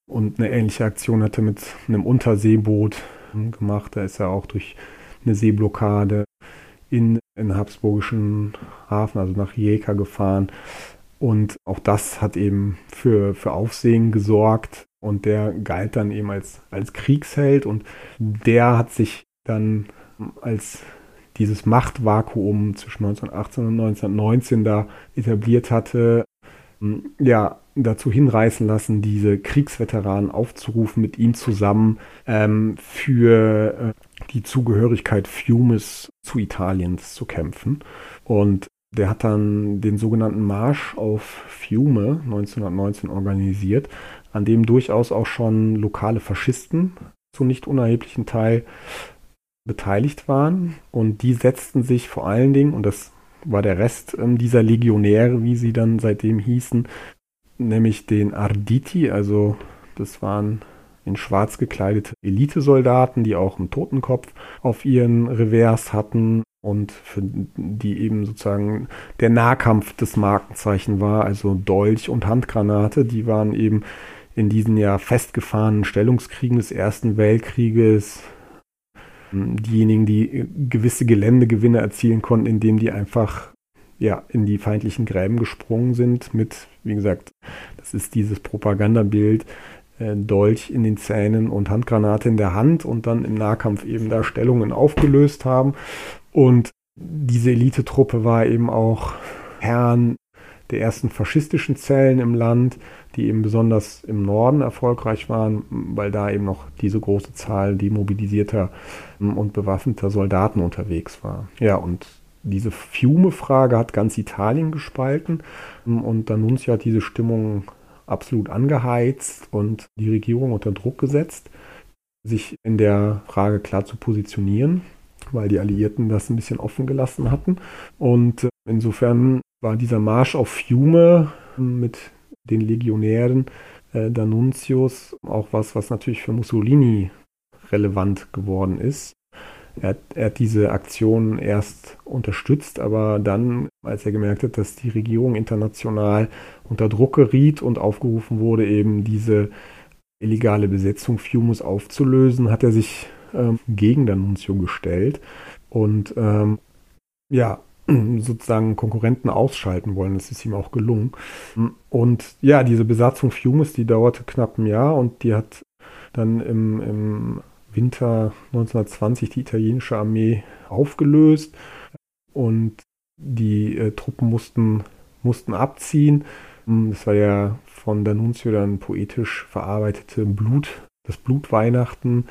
Und eine ähnliche Aktion hat er mit einem Unterseeboot gemacht. Da ist er auch durch eine Seeblockade in den habsburgischen Hafen, also nach Rijeka gefahren. Und auch das hat eben für, für Aufsehen gesorgt. Und der galt dann eben als, als Kriegsheld. Und der hat sich dann als dieses Machtvakuum zwischen 1918 und 1919 da etabliert hatte, ja, dazu hinreißen lassen, diese Kriegsveteranen aufzurufen, mit ihm zusammen ähm, für äh, die Zugehörigkeit Fiumes zu Italiens zu kämpfen. Und der hat dann den sogenannten Marsch auf Fiume 1919 organisiert, an dem durchaus auch schon lokale Faschisten zu nicht unerheblichen Teil beteiligt waren. Und die setzten sich vor allen Dingen, und das war der Rest ähm, dieser Legionäre, wie sie dann seitdem hießen, nämlich den Arditi, also das waren in schwarz gekleidete Elitesoldaten, die auch einen Totenkopf auf ihren Revers hatten und für die eben sozusagen der Nahkampf des Markenzeichen war, also Dolch und Handgranate, die waren eben in diesen ja festgefahrenen Stellungskriegen des Ersten Weltkrieges diejenigen, die gewisse Geländegewinne erzielen konnten, indem die einfach ja, in die feindlichen Gräben gesprungen sind mit, wie gesagt, das ist dieses Propagandabild, äh, Dolch in den Zähnen und Handgranate in der Hand und dann im Nahkampf eben da Stellungen aufgelöst haben. Und diese Elitetruppe war eben auch Herrn der ersten faschistischen Zellen im Land, die eben besonders im Norden erfolgreich waren, weil da eben noch diese große Zahl demobilisierter ähm, und bewaffneter Soldaten unterwegs war. Ja, und diese Fiume-Frage hat ganz Italien gespalten ähm, und D'Annunzio hat diese Stimmung absolut angeheizt und die Regierung unter Druck gesetzt, sich in der Frage klar zu positionieren, weil die Alliierten das ein bisschen offen gelassen hatten. Und äh, insofern war dieser Marsch auf Fiume ähm, mit den Legionären äh, D'Annunzios auch was, was natürlich für Mussolini relevant geworden ist. Er, er, hat diese Aktion erst unterstützt, aber dann, als er gemerkt hat, dass die Regierung international unter Druck geriet und aufgerufen wurde, eben diese illegale Besetzung Fiumus aufzulösen, hat er sich ähm, gegen D'Annunzio gestellt und ähm, ja, sozusagen Konkurrenten ausschalten wollen. Das ist ihm auch gelungen. Und ja, diese Besatzung Fiumes, die dauerte knapp ein Jahr und die hat dann im, im Winter 1920 die italienische Armee aufgelöst und die äh, Truppen mussten, mussten abziehen. Das war ja von D'Annunzio dann poetisch verarbeitete Blut, das Blutweihnachten,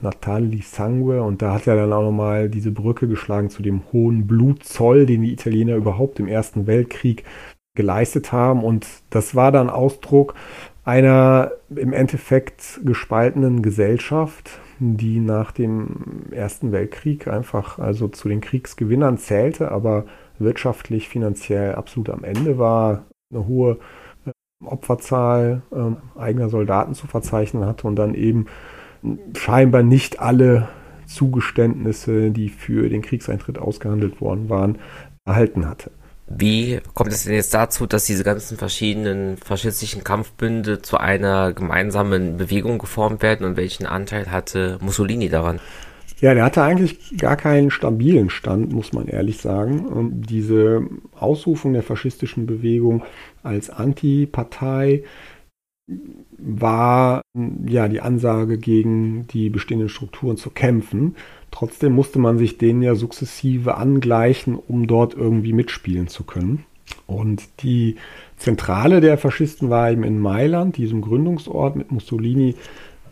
Natale di Sangue. Und da hat er dann auch nochmal diese Brücke geschlagen zu dem hohen Blutzoll, den die Italiener überhaupt im Ersten Weltkrieg geleistet haben. Und das war dann Ausdruck einer im Endeffekt gespaltenen Gesellschaft, die nach dem Ersten Weltkrieg einfach also zu den Kriegsgewinnern zählte, aber wirtschaftlich, finanziell absolut am Ende war, eine hohe Opferzahl äh, eigener Soldaten zu verzeichnen hatte und dann eben scheinbar nicht alle Zugeständnisse, die für den Kriegseintritt ausgehandelt worden waren, erhalten hatte. Wie kommt es denn jetzt dazu, dass diese ganzen verschiedenen faschistischen Kampfbünde zu einer gemeinsamen Bewegung geformt werden und welchen Anteil hatte Mussolini daran? Ja, der hatte eigentlich gar keinen stabilen Stand, muss man ehrlich sagen. Und diese Ausrufung der faschistischen Bewegung als Antipartei war ja die Ansage gegen die bestehenden Strukturen zu kämpfen. Trotzdem musste man sich denen ja sukzessive angleichen, um dort irgendwie mitspielen zu können. Und die Zentrale der Faschisten war eben in Mailand, diesem Gründungsort mit Mussolini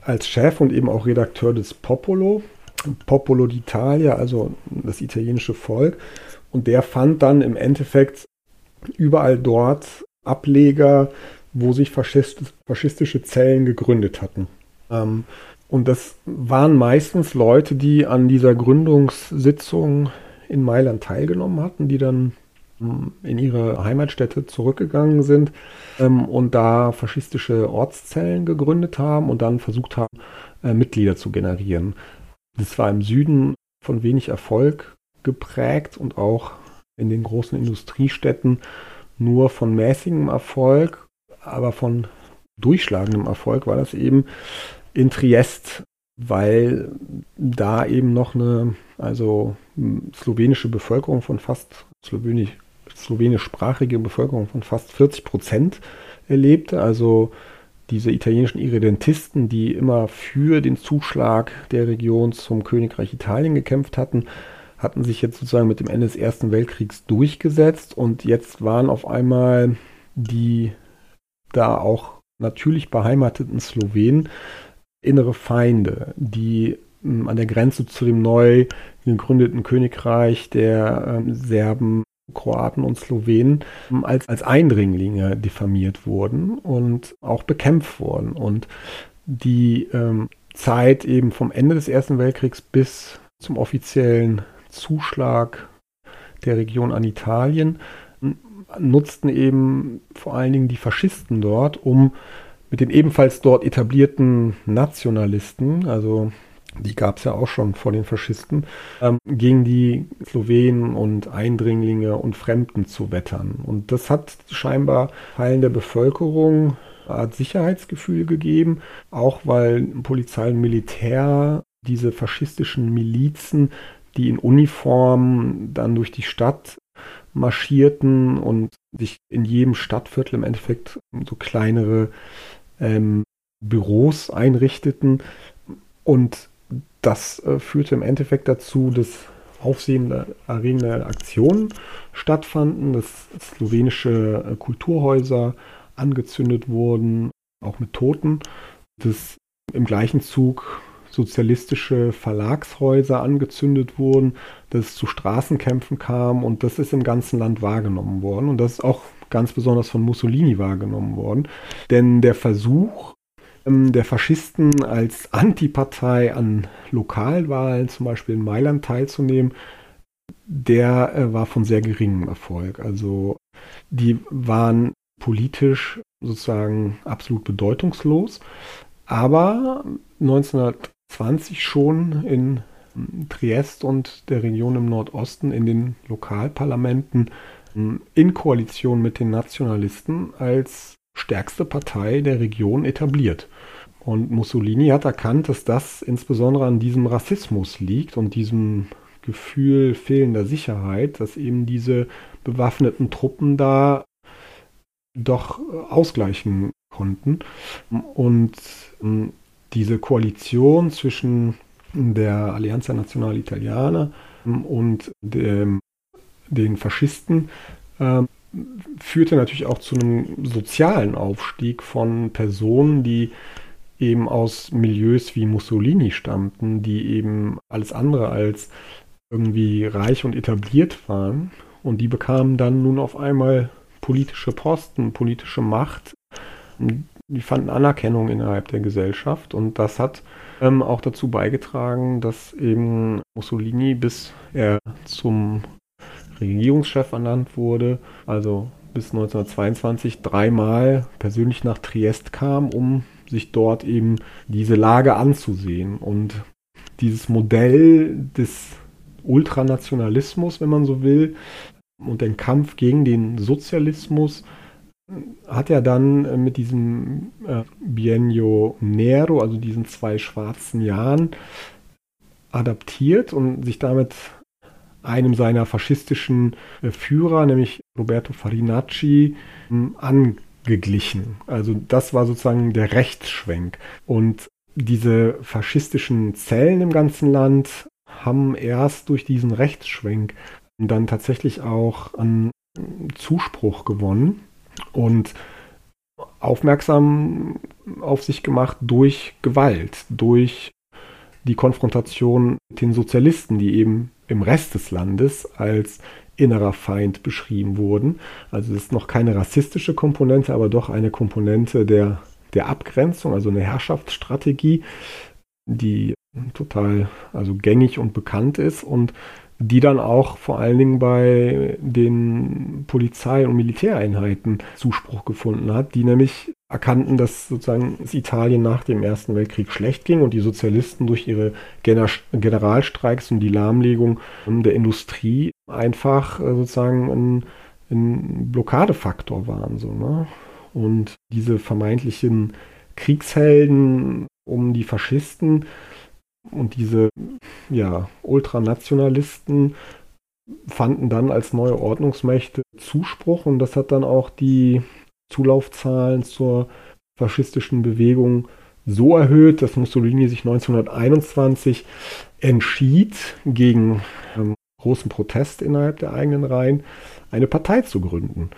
als Chef und eben auch Redakteur des Popolo, Popolo d'Italia, also das italienische Volk. Und der fand dann im Endeffekt überall dort Ableger, wo sich faschistische Zellen gegründet hatten. Ähm, und das waren meistens Leute, die an dieser Gründungssitzung in Mailand teilgenommen hatten, die dann hm, in ihre Heimatstädte zurückgegangen sind ähm, und da faschistische Ortszellen gegründet haben und dann versucht haben, äh, Mitglieder zu generieren. Das war im Süden von wenig Erfolg geprägt und auch in den großen Industriestädten nur von mäßigem Erfolg, aber von durchschlagendem Erfolg war das eben in Triest, weil da eben noch eine also slowenische Bevölkerung von fast slowenisch, slowenischsprachige Bevölkerung von fast 40 Prozent erlebte. Also diese italienischen Irredentisten, die immer für den Zuschlag der Region zum Königreich Italien gekämpft hatten, hatten sich jetzt sozusagen mit dem Ende des Ersten Weltkriegs durchgesetzt und jetzt waren auf einmal die da auch natürlich beheimateten Slowenen innere Feinde, die ähm, an der Grenze zu dem neu gegründeten Königreich der ähm, Serben, Kroaten und Slowenen ähm, als, als Eindringlinge diffamiert wurden und auch bekämpft wurden. Und die ähm, Zeit eben vom Ende des Ersten Weltkriegs bis zum offiziellen Zuschlag der Region an Italien nutzten eben vor allen Dingen die Faschisten dort, um mit den ebenfalls dort etablierten Nationalisten, also die gab es ja auch schon vor den Faschisten, ähm, gegen die Slowenen und Eindringlinge und Fremden zu wettern. Und das hat scheinbar Teilen der Bevölkerung eine Art Sicherheitsgefühl gegeben, auch weil Polizei und Militär diese faschistischen Milizen, die in Uniform dann durch die Stadt marschierten und sich in jedem Stadtviertel im Endeffekt so kleinere ähm, Büros einrichteten. Und das äh, führte im Endeffekt dazu, dass aufsehenerregende Aktionen stattfanden, dass slowenische äh, Kulturhäuser angezündet wurden, auch mit Toten, dass im gleichen Zug sozialistische Verlagshäuser angezündet wurden, dass es zu Straßenkämpfen kam und das ist im ganzen Land wahrgenommen worden und das ist auch ganz besonders von Mussolini wahrgenommen worden. Denn der Versuch der Faschisten als Antipartei an Lokalwahlen, zum Beispiel in Mailand, teilzunehmen, der äh, war von sehr geringem Erfolg. Also die waren politisch sozusagen absolut bedeutungslos. Aber 1920 schon in Triest und der Region im Nordosten in den Lokalparlamenten in Koalition mit den Nationalisten als stärkste Partei der Region etabliert. Und Mussolini hat erkannt, dass das insbesondere an diesem Rassismus liegt und diesem Gefühl fehlender Sicherheit, dass eben diese bewaffneten Truppen da doch ausgleichen konnten. Und ähm, diese Koalition zwischen der Allianza Nazionale Italiana und dem den Faschisten äh, führte natürlich auch zu einem sozialen Aufstieg von Personen, die eben aus Milieus wie Mussolini stammten, die eben alles andere als irgendwie reich und etabliert waren. Und die bekamen dann nun auf einmal politische Posten, politische Macht. Die fanden Anerkennung innerhalb der Gesellschaft und das hat ähm, auch dazu beigetragen, dass eben Mussolini, bis er zum Regierungschef ernannt wurde, also bis 1922 dreimal persönlich nach Triest kam, um sich dort eben diese Lage anzusehen. Und dieses Modell des Ultranationalismus, wenn man so will, und den Kampf gegen den Sozialismus hat er dann mit diesem äh, Biennio Nero, also diesen zwei schwarzen Jahren, adaptiert und sich damit einem seiner faschistischen äh, Führer, nämlich Roberto Farinacci, angeglichen. Also das war sozusagen der Rechtsschwenk. Und diese faschistischen Zellen im ganzen Land haben erst durch diesen Rechtsschwenk dann tatsächlich auch an Zuspruch gewonnen und aufmerksam auf sich gemacht durch Gewalt, durch die Konfrontation mit den Sozialisten, die eben im Rest des Landes als innerer Feind beschrieben wurden. Also es ist noch keine rassistische Komponente, aber doch eine Komponente der, der Abgrenzung, also eine Herrschaftsstrategie, die total also gängig und bekannt ist und die dann auch vor allen Dingen bei den Polizei- und Militäreinheiten Zuspruch gefunden hat, die nämlich erkannten, dass sozusagen es Italien nach dem Ersten Weltkrieg schlecht ging und die Sozialisten durch ihre Generalstreiks und die Lahmlegung der Industrie einfach äh, sozusagen ein, ein Blockadefaktor waren. So, ne? Und diese vermeintlichen Kriegshelden um die Faschisten und diese ja, Ultranationalisten fanden dann als neue Ordnungsmächte Zuspruch und das hat dann auch die Zulaufzahlen zur faschistischen Bewegung so erhöht, dass Mussolini sich 1921 entschied, gegen ähm, großen Protest innerhalb der eigenen Reihen eine Partei zu gründen.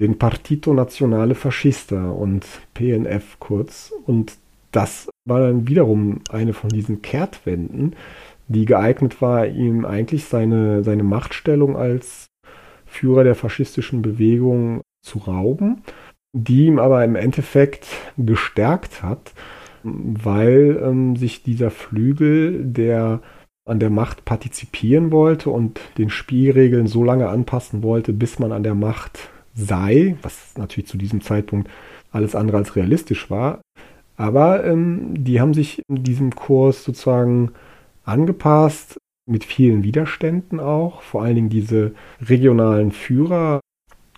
Den Partito Nazionale Fascista und PNF kurz. Und das war dann wiederum eine von diesen Kehrtwenden, die geeignet war, ihm eigentlich seine, seine Machtstellung als Führer der faschistischen Bewegung zu rauben, die ihm aber im Endeffekt gestärkt hat, weil ähm, sich dieser Flügel, der an der Macht partizipieren wollte und den Spielregeln so lange anpassen wollte, bis man an der Macht sei, was natürlich zu diesem Zeitpunkt alles andere als realistisch war, aber ähm, die haben sich in diesem Kurs sozusagen angepasst, mit vielen Widerständen auch. Vor allen Dingen diese regionalen Führer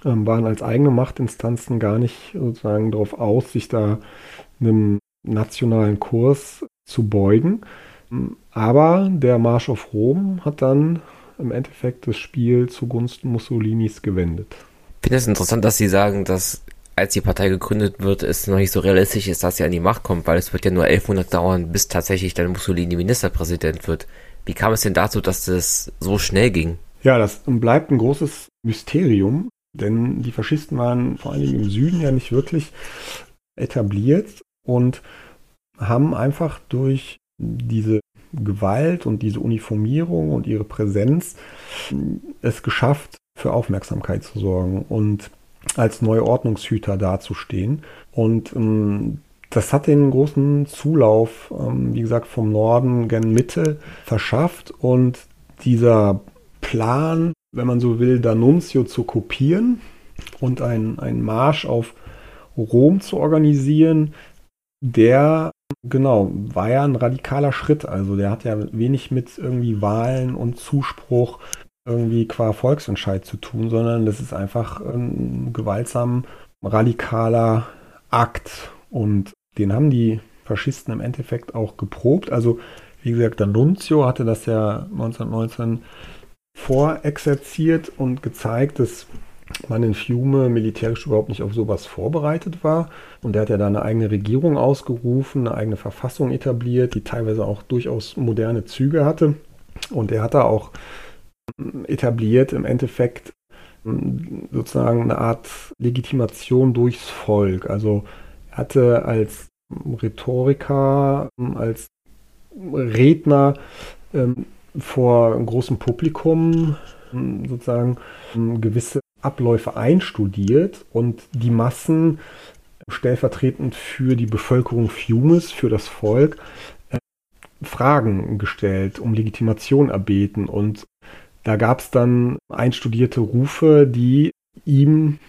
ähm, waren als eigene Machtinstanzen gar nicht sozusagen darauf aus, sich da einem nationalen Kurs zu beugen. Aber der Marsch auf Rom hat dann im Endeffekt das Spiel zugunsten Mussolinis gewendet. Ich finde es interessant, dass Sie sagen, dass als die Partei gegründet wird, es noch nicht so realistisch ist, dass sie an die Macht kommt, weil es wird ja nur elf Monate dauern, bis tatsächlich dann Mussolini Ministerpräsident wird. Wie kam es denn dazu, dass das so schnell ging? Ja, das bleibt ein großes Mysterium, denn die Faschisten waren vor allen Dingen im Süden ja nicht wirklich etabliert und haben einfach durch diese Gewalt und diese Uniformierung und ihre Präsenz es geschafft, für Aufmerksamkeit zu sorgen. Und als neue Ordnungshüter dazustehen. Und ähm, das hat den großen Zulauf, ähm, wie gesagt, vom Norden gen Mitte verschafft. Und dieser Plan, wenn man so will, D'Annunzio zu kopieren und einen Marsch auf Rom zu organisieren, der genau war ja ein radikaler Schritt. Also der hat ja wenig mit irgendwie Wahlen und Zuspruch irgendwie qua Volksentscheid zu tun, sondern das ist einfach ein gewaltsam radikaler Akt. Und den haben die Faschisten im Endeffekt auch geprobt. Also, wie gesagt, der Nunzio hatte das ja 1919 vorexerziert und gezeigt, dass man in Fiume militärisch überhaupt nicht auf sowas vorbereitet war. Und er hat ja da eine eigene Regierung ausgerufen, eine eigene Verfassung etabliert, die teilweise auch durchaus moderne Züge hatte. Und er hat da auch etabliert im Endeffekt sozusagen eine Art Legitimation durchs Volk. Also er hatte als Rhetoriker, als Redner ähm, vor großem Publikum sozusagen gewisse Abläufe einstudiert und die Massen stellvertretend für die Bevölkerung Fiumes, für das Volk, äh, Fragen gestellt, um Legitimation erbeten. Und da gab es dann einstudierte Rufe, die ihm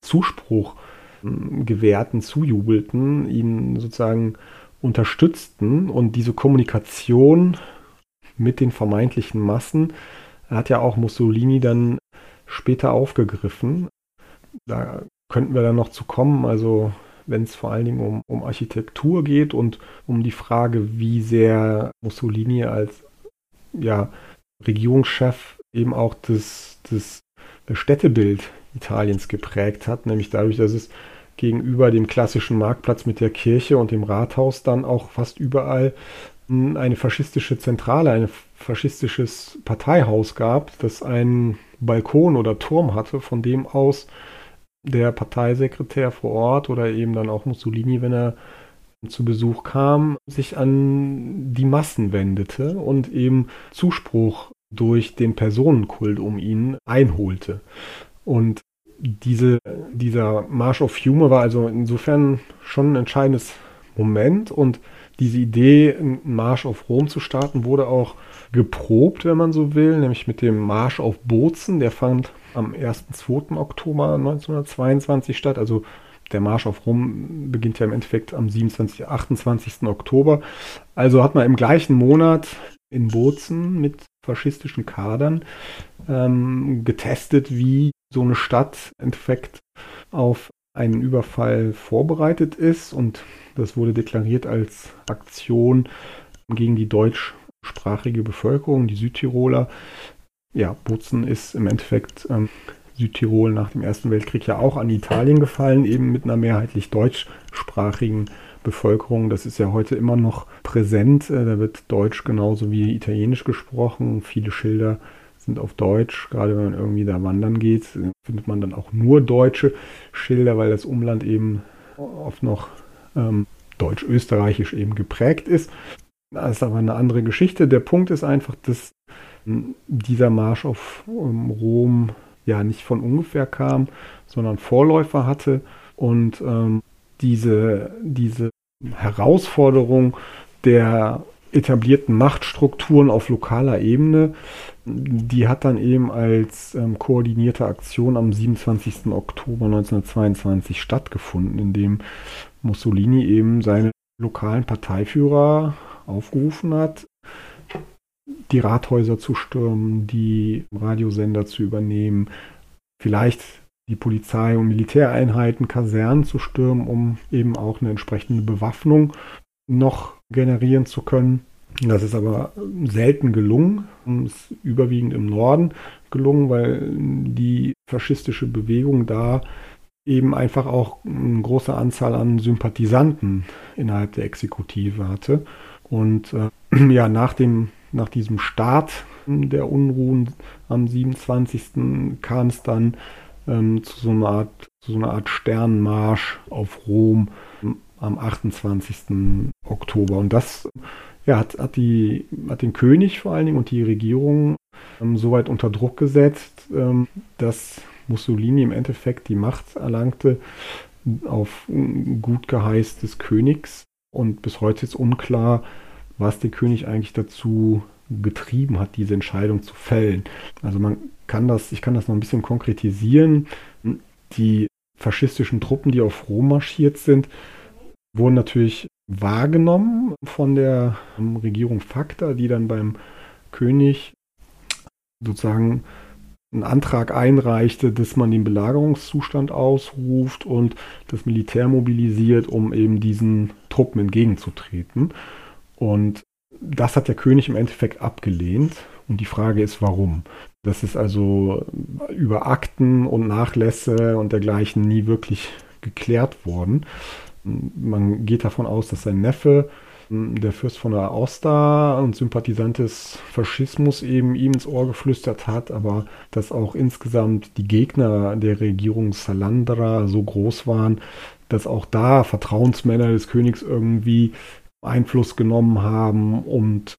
Zuspruch gewährten, zujubelten, ihn sozusagen unterstützten. Und diese Kommunikation mit den vermeintlichen Massen hat ja auch Mussolini dann später aufgegriffen. Da könnten wir dann noch zu kommen. Also wenn es vor allen Dingen um, um Architektur geht und um die Frage, wie sehr Mussolini als ja, Regierungschef eben auch das, das Städtebild Italiens geprägt hat, nämlich dadurch, dass es gegenüber dem klassischen Marktplatz mit der Kirche und dem Rathaus dann auch fast überall eine faschistische Zentrale, ein faschistisches Parteihaus gab, das einen Balkon oder Turm hatte, von dem aus der Parteisekretär vor Ort oder eben dann auch Mussolini, wenn er zu Besuch kam, sich an die Massen wendete und eben Zuspruch durch den Personenkult um ihn einholte. Und diese, dieser March of Humor war also insofern schon ein entscheidendes Moment und diese Idee, einen Marsch auf Rom zu starten, wurde auch geprobt, wenn man so will, nämlich mit dem Marsch auf Bozen. Der fand am 1. 2. Oktober 1922 statt. Also der Marsch auf Rom beginnt ja im Endeffekt am 27. 28. Oktober. Also hat man im gleichen Monat in Bozen mit faschistischen Kadern ähm, getestet, wie so eine Stadt im Endeffekt auf einen Überfall vorbereitet ist und das wurde deklariert als Aktion gegen die deutschsprachige Bevölkerung, die Südtiroler. Ja, Bozen ist im Endeffekt ähm, Südtirol nach dem Ersten Weltkrieg ja auch an Italien gefallen, eben mit einer mehrheitlich deutschsprachigen Bevölkerung. Das ist ja heute immer noch präsent. Äh, da wird Deutsch genauso wie Italienisch gesprochen. Viele Schilder sind auf Deutsch. Gerade wenn man irgendwie da wandern geht, findet man dann auch nur deutsche Schilder, weil das Umland eben oft noch ähm, deutsch-österreichisch eben geprägt ist. Das ist aber eine andere Geschichte. Der Punkt ist einfach, dass hm, dieser Marsch auf um, Rom ja nicht von ungefähr kam, sondern Vorläufer hatte und ähm, diese, diese Herausforderung der etablierten Machtstrukturen auf lokaler Ebene, die hat dann eben als ähm, koordinierte Aktion am 27. Oktober 1922 stattgefunden, indem Mussolini eben seine lokalen Parteiführer aufgerufen hat, die Rathäuser zu stürmen, die Radiosender zu übernehmen, vielleicht die Polizei- und Militäreinheiten, Kasernen zu stürmen, um eben auch eine entsprechende Bewaffnung noch generieren zu können. Das ist aber selten gelungen. Ist überwiegend im Norden gelungen, weil die faschistische Bewegung da eben einfach auch eine große Anzahl an Sympathisanten innerhalb der Exekutive hatte. Und äh, ja, nach, dem, nach diesem Start der Unruhen am 27. kam es dann ähm, zu, so einer Art, zu so einer Art Sternmarsch auf Rom am 28. Oktober. Und das ja, hat, hat, die, hat den König vor allen Dingen und die Regierung ähm, so weit unter Druck gesetzt, ähm, dass Mussolini im Endeffekt die Macht erlangte auf gut Geheiß des Königs. Und bis heute ist unklar, was den König eigentlich dazu getrieben hat, diese Entscheidung zu fällen. Also man kann das, ich kann das noch ein bisschen konkretisieren. Die faschistischen Truppen, die auf Rom marschiert sind, wurden natürlich wahrgenommen von der Regierung Fakta, die dann beim König sozusagen einen Antrag einreichte, dass man den Belagerungszustand ausruft und das Militär mobilisiert, um eben diesen Truppen entgegenzutreten. Und das hat der König im Endeffekt abgelehnt. Und die Frage ist, warum? Das ist also über Akten und Nachlässe und dergleichen nie wirklich geklärt worden. Man geht davon aus, dass sein Neffe der Fürst von der Aosta und Sympathisant des Faschismus eben ihm ins Ohr geflüstert hat, aber dass auch insgesamt die Gegner der Regierung Salandra so groß waren, dass auch da Vertrauensmänner des Königs irgendwie Einfluss genommen haben und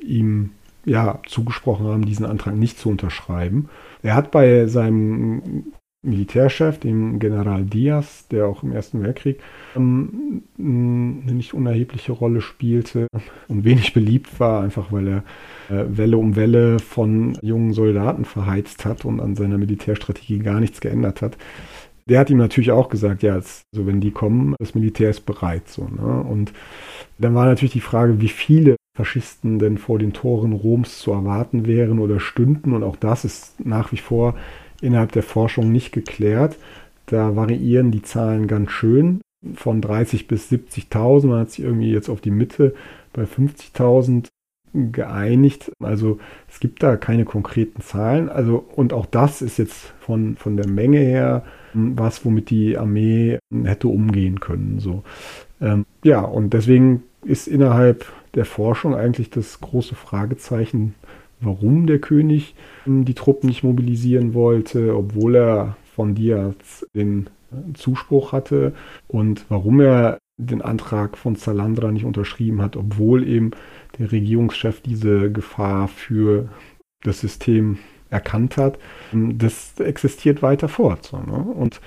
ihm ja zugesprochen haben, diesen Antrag nicht zu unterschreiben. Er hat bei seinem Militärchef, dem General Diaz, der auch im Ersten Weltkrieg ähm, eine nicht unerhebliche Rolle spielte und wenig beliebt war, einfach weil er äh, Welle um Welle von jungen Soldaten verheizt hat und an seiner Militärstrategie gar nichts geändert hat. Der hat ihm natürlich auch gesagt, ja, also wenn die kommen, das Militär ist bereit. So, ne? Und dann war natürlich die Frage, wie viele Faschisten denn vor den Toren Roms zu erwarten wären oder stünden. Und auch das ist nach wie vor innerhalb der Forschung nicht geklärt. Da variieren die Zahlen ganz schön von 30 bis 70.000. Man hat sich irgendwie jetzt auf die Mitte bei 50.000 geeinigt. Also es gibt da keine konkreten Zahlen. Also und auch das ist jetzt von, von der Menge her was, womit die Armee hätte umgehen können. So. Ähm, ja, und deswegen ist innerhalb der Forschung eigentlich das große Fragezeichen, warum der König die Truppen nicht mobilisieren wollte, obwohl er von Diaz den Zuspruch hatte und warum er den Antrag von Zalandra nicht unterschrieben hat, obwohl eben der Regierungschef diese Gefahr für das System erkannt hat. Das existiert weiter fort. So, ne? Und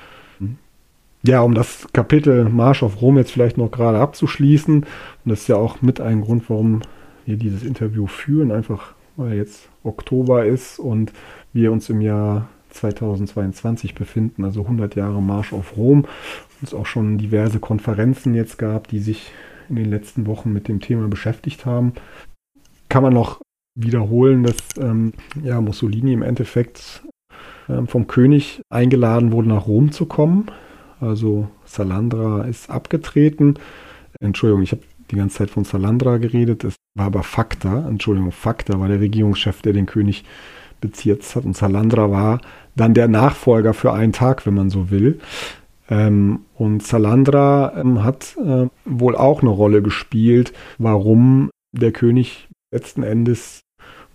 ja, um das Kapitel Marsch auf Rom jetzt vielleicht noch gerade abzuschließen, und das ist ja auch mit ein Grund, warum wir dieses Interview führen, einfach weil jetzt Oktober ist und wir uns im Jahr 2022 befinden, also 100 Jahre Marsch auf Rom. Es auch schon diverse Konferenzen jetzt gab, die sich in den letzten Wochen mit dem Thema beschäftigt haben. Kann man noch wiederholen, dass ähm, ja, Mussolini im Endeffekt ähm, vom König eingeladen wurde, nach Rom zu kommen. Also Salandra ist abgetreten. Entschuldigung, ich habe die ganze Zeit von Salandra geredet. Es war aber Fakta. Entschuldigung, Fakta war der Regierungschef, der den König bezirzt hat. Und Salandra war dann der Nachfolger für einen Tag, wenn man so will. Ähm, und Salandra ähm, hat äh, wohl auch eine Rolle gespielt, warum der König letzten Endes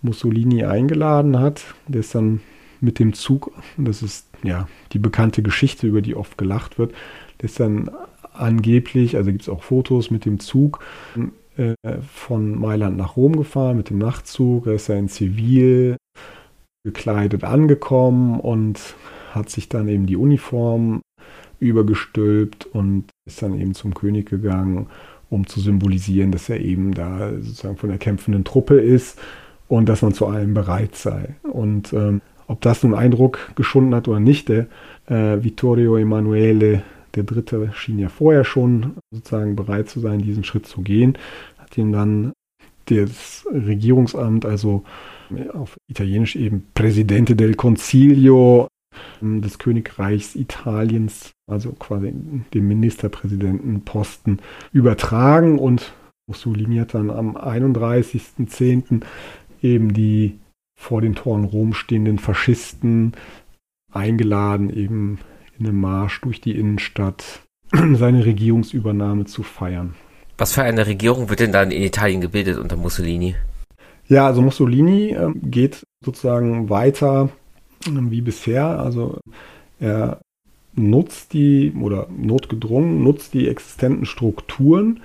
Mussolini eingeladen hat. Der ist dann mit dem Zug, das ist ja die bekannte Geschichte, über die oft gelacht wird, ist dann angeblich, also gibt es auch Fotos mit dem Zug äh, von Mailand nach Rom gefahren, mit dem Nachtzug. Er ist ja in Zivil gekleidet angekommen und hat sich dann eben die Uniform übergestülpt und ist dann eben zum König gegangen, um zu symbolisieren, dass er eben da sozusagen von der kämpfenden Truppe ist und dass man zu allem bereit sei. Und ähm, ob das nun Eindruck geschunden hat oder nicht, der äh, Vittorio Emanuele Dritte schien ja vorher schon sozusagen bereit zu sein, diesen Schritt zu gehen, hat ihn dann das Regierungsamt, also auf Italienisch eben Presidente del Concilio ähm, des Königreichs Italiens, also quasi dem Ministerpräsidentenposten übertragen und Mussolini hat dann am 31.10. eben die vor den Toren Rom stehenden Faschisten eingeladen, eben in einem Marsch durch die Innenstadt seine Regierungsübernahme zu feiern. Was für eine Regierung wird denn dann in Italien gebildet unter Mussolini? Ja, also Mussolini äh, geht sozusagen weiter äh, wie bisher. Also er nutzt die oder notgedrungen nutzt die existenten Strukturen,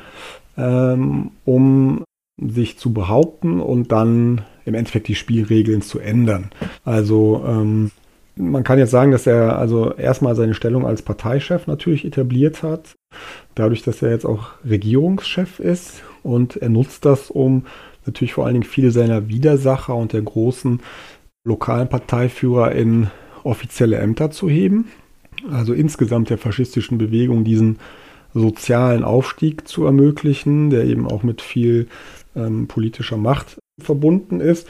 ähm, um sich zu behaupten und dann im Endeffekt die Spielregeln zu ändern. Also ähm, man kann jetzt sagen, dass er also erstmal seine Stellung als Parteichef natürlich etabliert hat, dadurch, dass er jetzt auch Regierungschef ist und er nutzt das, um natürlich vor allen Dingen viele seiner Widersacher und der großen lokalen Parteiführer in offizielle Ämter zu heben. Also insgesamt der faschistischen Bewegung diesen sozialen Aufstieg zu ermöglichen, der eben auch mit viel ähm, politischer Macht verbunden ist.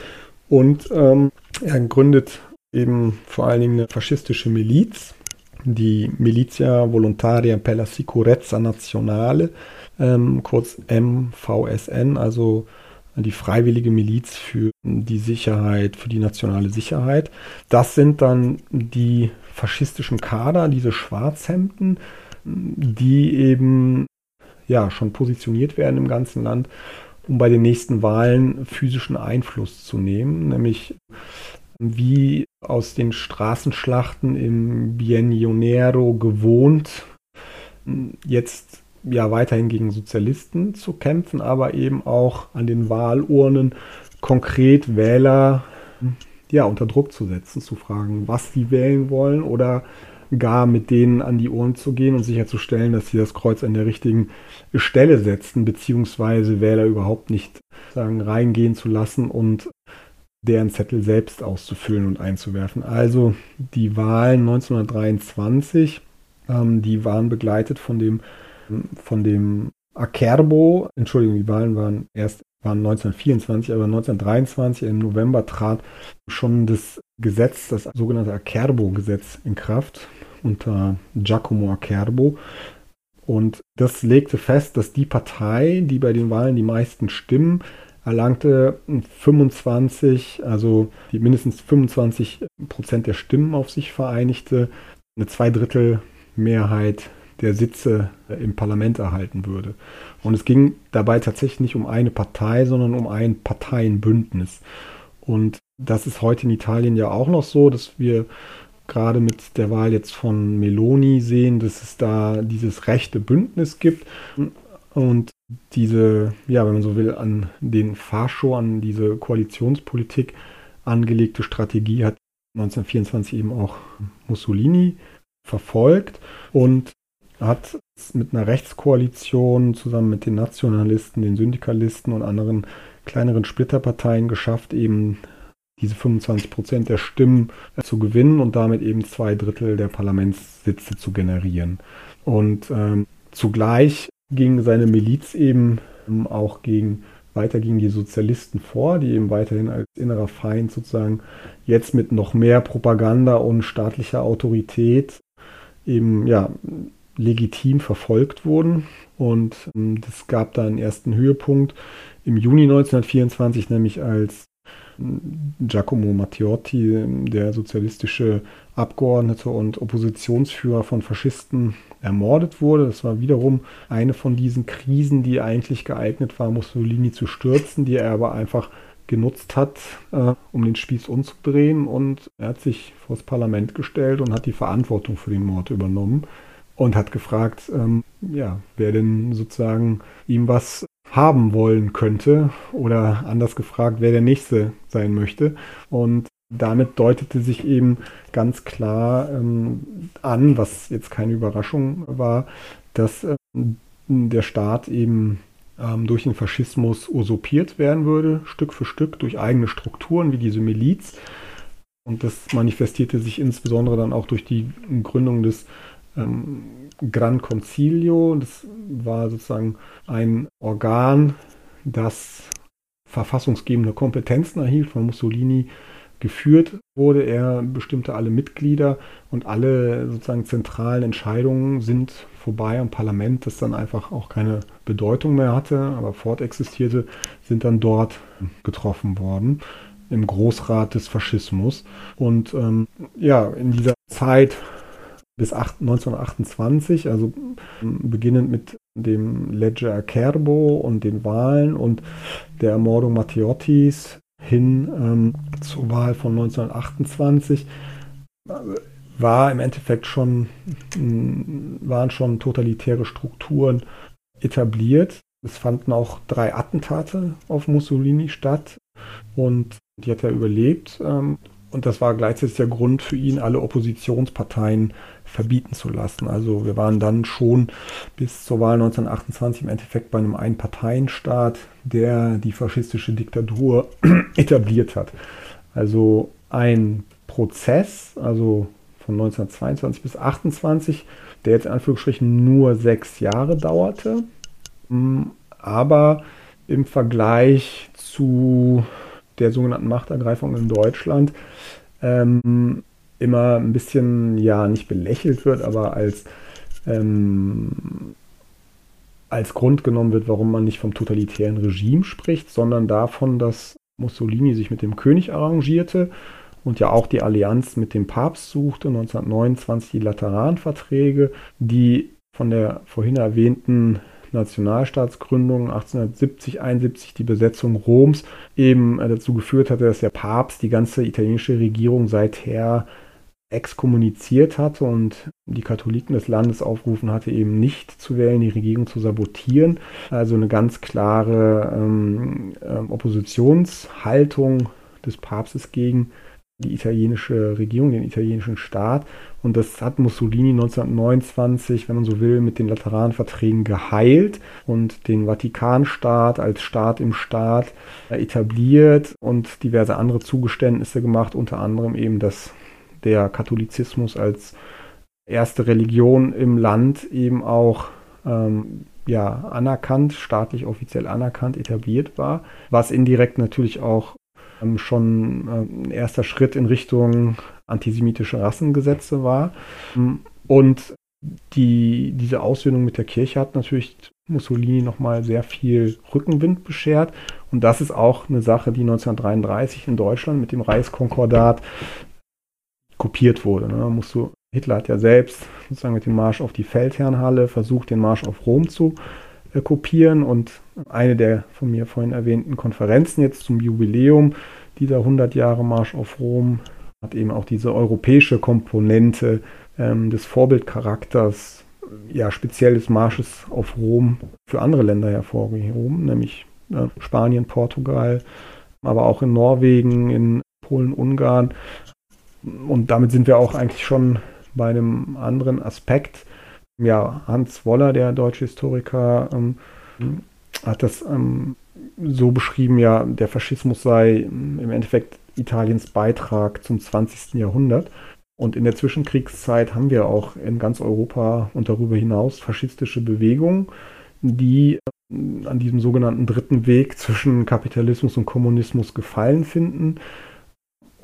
Und ähm, er gründet eben vor allen Dingen eine faschistische Miliz, die Milizia Volontaria per la Sicurezza Nazionale, ähm, kurz MVSN, also die freiwillige Miliz für die Sicherheit, für die nationale Sicherheit. Das sind dann die faschistischen Kader, diese Schwarzhemden, die eben ja schon positioniert werden im ganzen Land, um bei den nächsten Wahlen physischen Einfluss zu nehmen, nämlich wie aus den Straßenschlachten im Biennionero gewohnt, jetzt ja weiterhin gegen Sozialisten zu kämpfen, aber eben auch an den Wahlurnen konkret Wähler ja unter Druck zu setzen, zu fragen, was sie wählen wollen oder gar mit denen an die Ohren zu gehen und sicherzustellen, dass sie das Kreuz an der richtigen Stelle setzen, beziehungsweise Wähler überhaupt nicht sagen, reingehen zu lassen und deren Zettel selbst auszufüllen und einzuwerfen. Also die Wahlen 1923, ähm, die waren begleitet von dem, von dem Acerbo, Entschuldigung, die Wahlen waren erst waren 1924, aber 1923 im November trat schon das Gesetz, das sogenannte Acerbo-Gesetz in Kraft unter Giacomo Acerbo. Und das legte fest, dass die Partei, die bei den Wahlen die meisten Stimmen erlangte, 25, also die mindestens 25 Prozent der Stimmen auf sich vereinigte, eine Zweidrittelmehrheit der Sitze im Parlament erhalten würde. Und es ging dabei tatsächlich nicht um eine Partei, sondern um ein Parteienbündnis. Und das ist heute in Italien ja auch noch so, dass wir gerade mit der Wahl jetzt von Meloni sehen, dass es da dieses rechte Bündnis gibt. Und diese, ja, wenn man so will, an den Fascho, an diese Koalitionspolitik angelegte Strategie hat 1924 eben auch Mussolini verfolgt und hat mit einer Rechtskoalition zusammen mit den Nationalisten, den Syndikalisten und anderen kleineren Splitterparteien geschafft, eben diese 25 Prozent der Stimmen äh, zu gewinnen und damit eben zwei Drittel der Parlamentssitze zu generieren. Und ähm, zugleich ging seine Miliz eben ähm, auch gegen weiter gegen die Sozialisten vor, die eben weiterhin als innerer Feind sozusagen jetzt mit noch mehr Propaganda und staatlicher Autorität eben ja legitim verfolgt wurden. Und ähm, das gab da einen ersten Höhepunkt im Juni 1924, nämlich als Giacomo Matteotti, der sozialistische Abgeordnete und Oppositionsführer von Faschisten, ermordet wurde. Das war wiederum eine von diesen Krisen, die eigentlich geeignet war, Mussolini zu stürzen, die er aber einfach genutzt hat, äh, um den Spieß umzudrehen. Und er hat sich vor das Parlament gestellt und hat die Verantwortung für den Mord übernommen und hat gefragt, ähm, ja, wer denn sozusagen ihm was haben wollen könnte oder anders gefragt, wer der Nächste sein möchte. Und damit deutete sich eben ganz klar ähm, an, was jetzt keine Überraschung war, dass ähm, der Staat eben ähm, durch den Faschismus usurpiert werden würde, Stück für Stück durch eigene Strukturen wie diese Miliz. Und das manifestierte sich insbesondere dann auch durch die Gründung des ähm, Gran Concilio. Das war sozusagen ein Organ, das verfassungsgebende Kompetenzen erhielt von Mussolini geführt wurde. Er bestimmte alle Mitglieder und alle sozusagen zentralen Entscheidungen sind vorbei am Parlament, das dann einfach auch keine Bedeutung mehr hatte, aber fortexistierte, sind dann dort getroffen worden im Großrat des Faschismus. Und ähm, ja, in dieser Zeit bis 1928, also beginnend mit dem Legge Acerbo und den Wahlen und der Ermordung Matteottis hin ähm, zur Wahl von 1928 war im Endeffekt schon waren schon totalitäre Strukturen etabliert. Es fanden auch drei Attentate auf Mussolini statt und die hat er überlebt. Ähm, und das war gleichzeitig der Grund für ihn, alle Oppositionsparteien verbieten zu lassen. Also wir waren dann schon bis zur Wahl 1928 im Endeffekt bei einem Einparteienstaat, der die faschistische Diktatur etabliert hat. Also ein Prozess, also von 1922 bis 1928, der jetzt in Anführungsstrichen nur sechs Jahre dauerte, mm, aber im Vergleich zu der sogenannten Machtergreifung in Deutschland ähm, immer ein bisschen, ja, nicht belächelt wird, aber als, ähm, als Grund genommen wird, warum man nicht vom totalitären Regime spricht, sondern davon, dass Mussolini sich mit dem König arrangierte und ja auch die Allianz mit dem Papst suchte, 1929 die Lateranverträge, die von der vorhin erwähnten Nationalstaatsgründung 1870, 71 die Besetzung Roms eben äh, dazu geführt hatte, dass der Papst die ganze italienische Regierung seither exkommuniziert hatte und die Katholiken des Landes aufgerufen hatte, eben nicht zu wählen, die Regierung zu sabotieren. Also eine ganz klare ähm, ähm, Oppositionshaltung des Papstes gegen die italienische Regierung, den italienischen Staat. Und das hat Mussolini 1929, wenn man so will, mit den Lateranverträgen geheilt und den Vatikanstaat als Staat im Staat etabliert und diverse andere Zugeständnisse gemacht, unter anderem eben, dass der Katholizismus als erste Religion im Land eben auch ähm, ja, anerkannt, staatlich offiziell anerkannt, etabliert war, was indirekt natürlich auch ähm, schon äh, ein erster Schritt in Richtung antisemitische Rassengesetze war. Und die, diese Aussöhnung mit der Kirche hat natürlich Mussolini nochmal sehr viel Rückenwind beschert. Und das ist auch eine Sache, die 1933 in Deutschland mit dem Reichskonkordat kopiert wurde. Ne? Musst du, Hitler hat ja selbst sozusagen mit dem Marsch auf die Feldherrnhalle versucht, den Marsch auf Rom zu äh, kopieren und eine der von mir vorhin erwähnten Konferenzen jetzt zum Jubiläum dieser 100 Jahre Marsch auf Rom hat eben auch diese europäische Komponente ähm, des Vorbildcharakters, ja speziell des Marsches auf Rom für andere Länder hervorgehoben, nämlich äh, Spanien, Portugal, aber auch in Norwegen, in Polen, Ungarn. Und damit sind wir auch eigentlich schon bei einem anderen Aspekt, ja, Hans Woller, der deutsche Historiker, ähm, hat das ähm, so beschrieben, ja, der Faschismus sei im Endeffekt Italiens Beitrag zum 20. Jahrhundert. Und in der Zwischenkriegszeit haben wir auch in ganz Europa und darüber hinaus faschistische Bewegungen, die ähm, an diesem sogenannten dritten Weg zwischen Kapitalismus und Kommunismus gefallen finden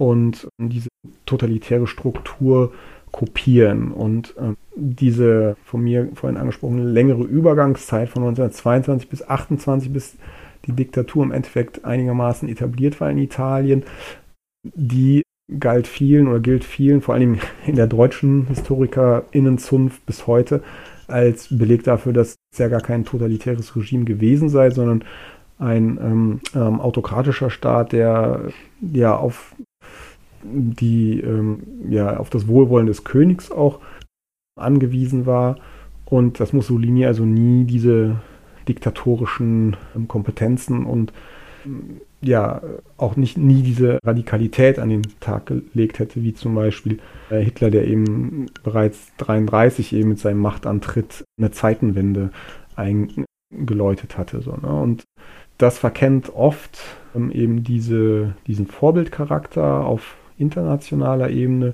und diese totalitäre Struktur kopieren. Und äh, diese von mir vorhin angesprochene längere Übergangszeit von 1922 bis 28, bis die Diktatur im Endeffekt einigermaßen etabliert war in Italien, die galt vielen oder gilt vielen, vor allem in der deutschen HistorikerInnenzunft bis heute, als Beleg dafür, dass es ja gar kein totalitäres Regime gewesen sei, sondern ein ähm, ähm, autokratischer Staat, der ja auf die ähm, ja auf das Wohlwollen des Königs auch angewiesen war und dass Mussolini also nie diese diktatorischen ähm, Kompetenzen und ähm, ja auch nicht nie diese Radikalität an den Tag gelegt hätte, wie zum Beispiel äh, Hitler, der eben bereits 33 eben mit seinem Machtantritt eine Zeitenwende eingeläutet hatte. So, ne? Und das verkennt oft ähm, eben diese, diesen Vorbildcharakter auf internationaler Ebene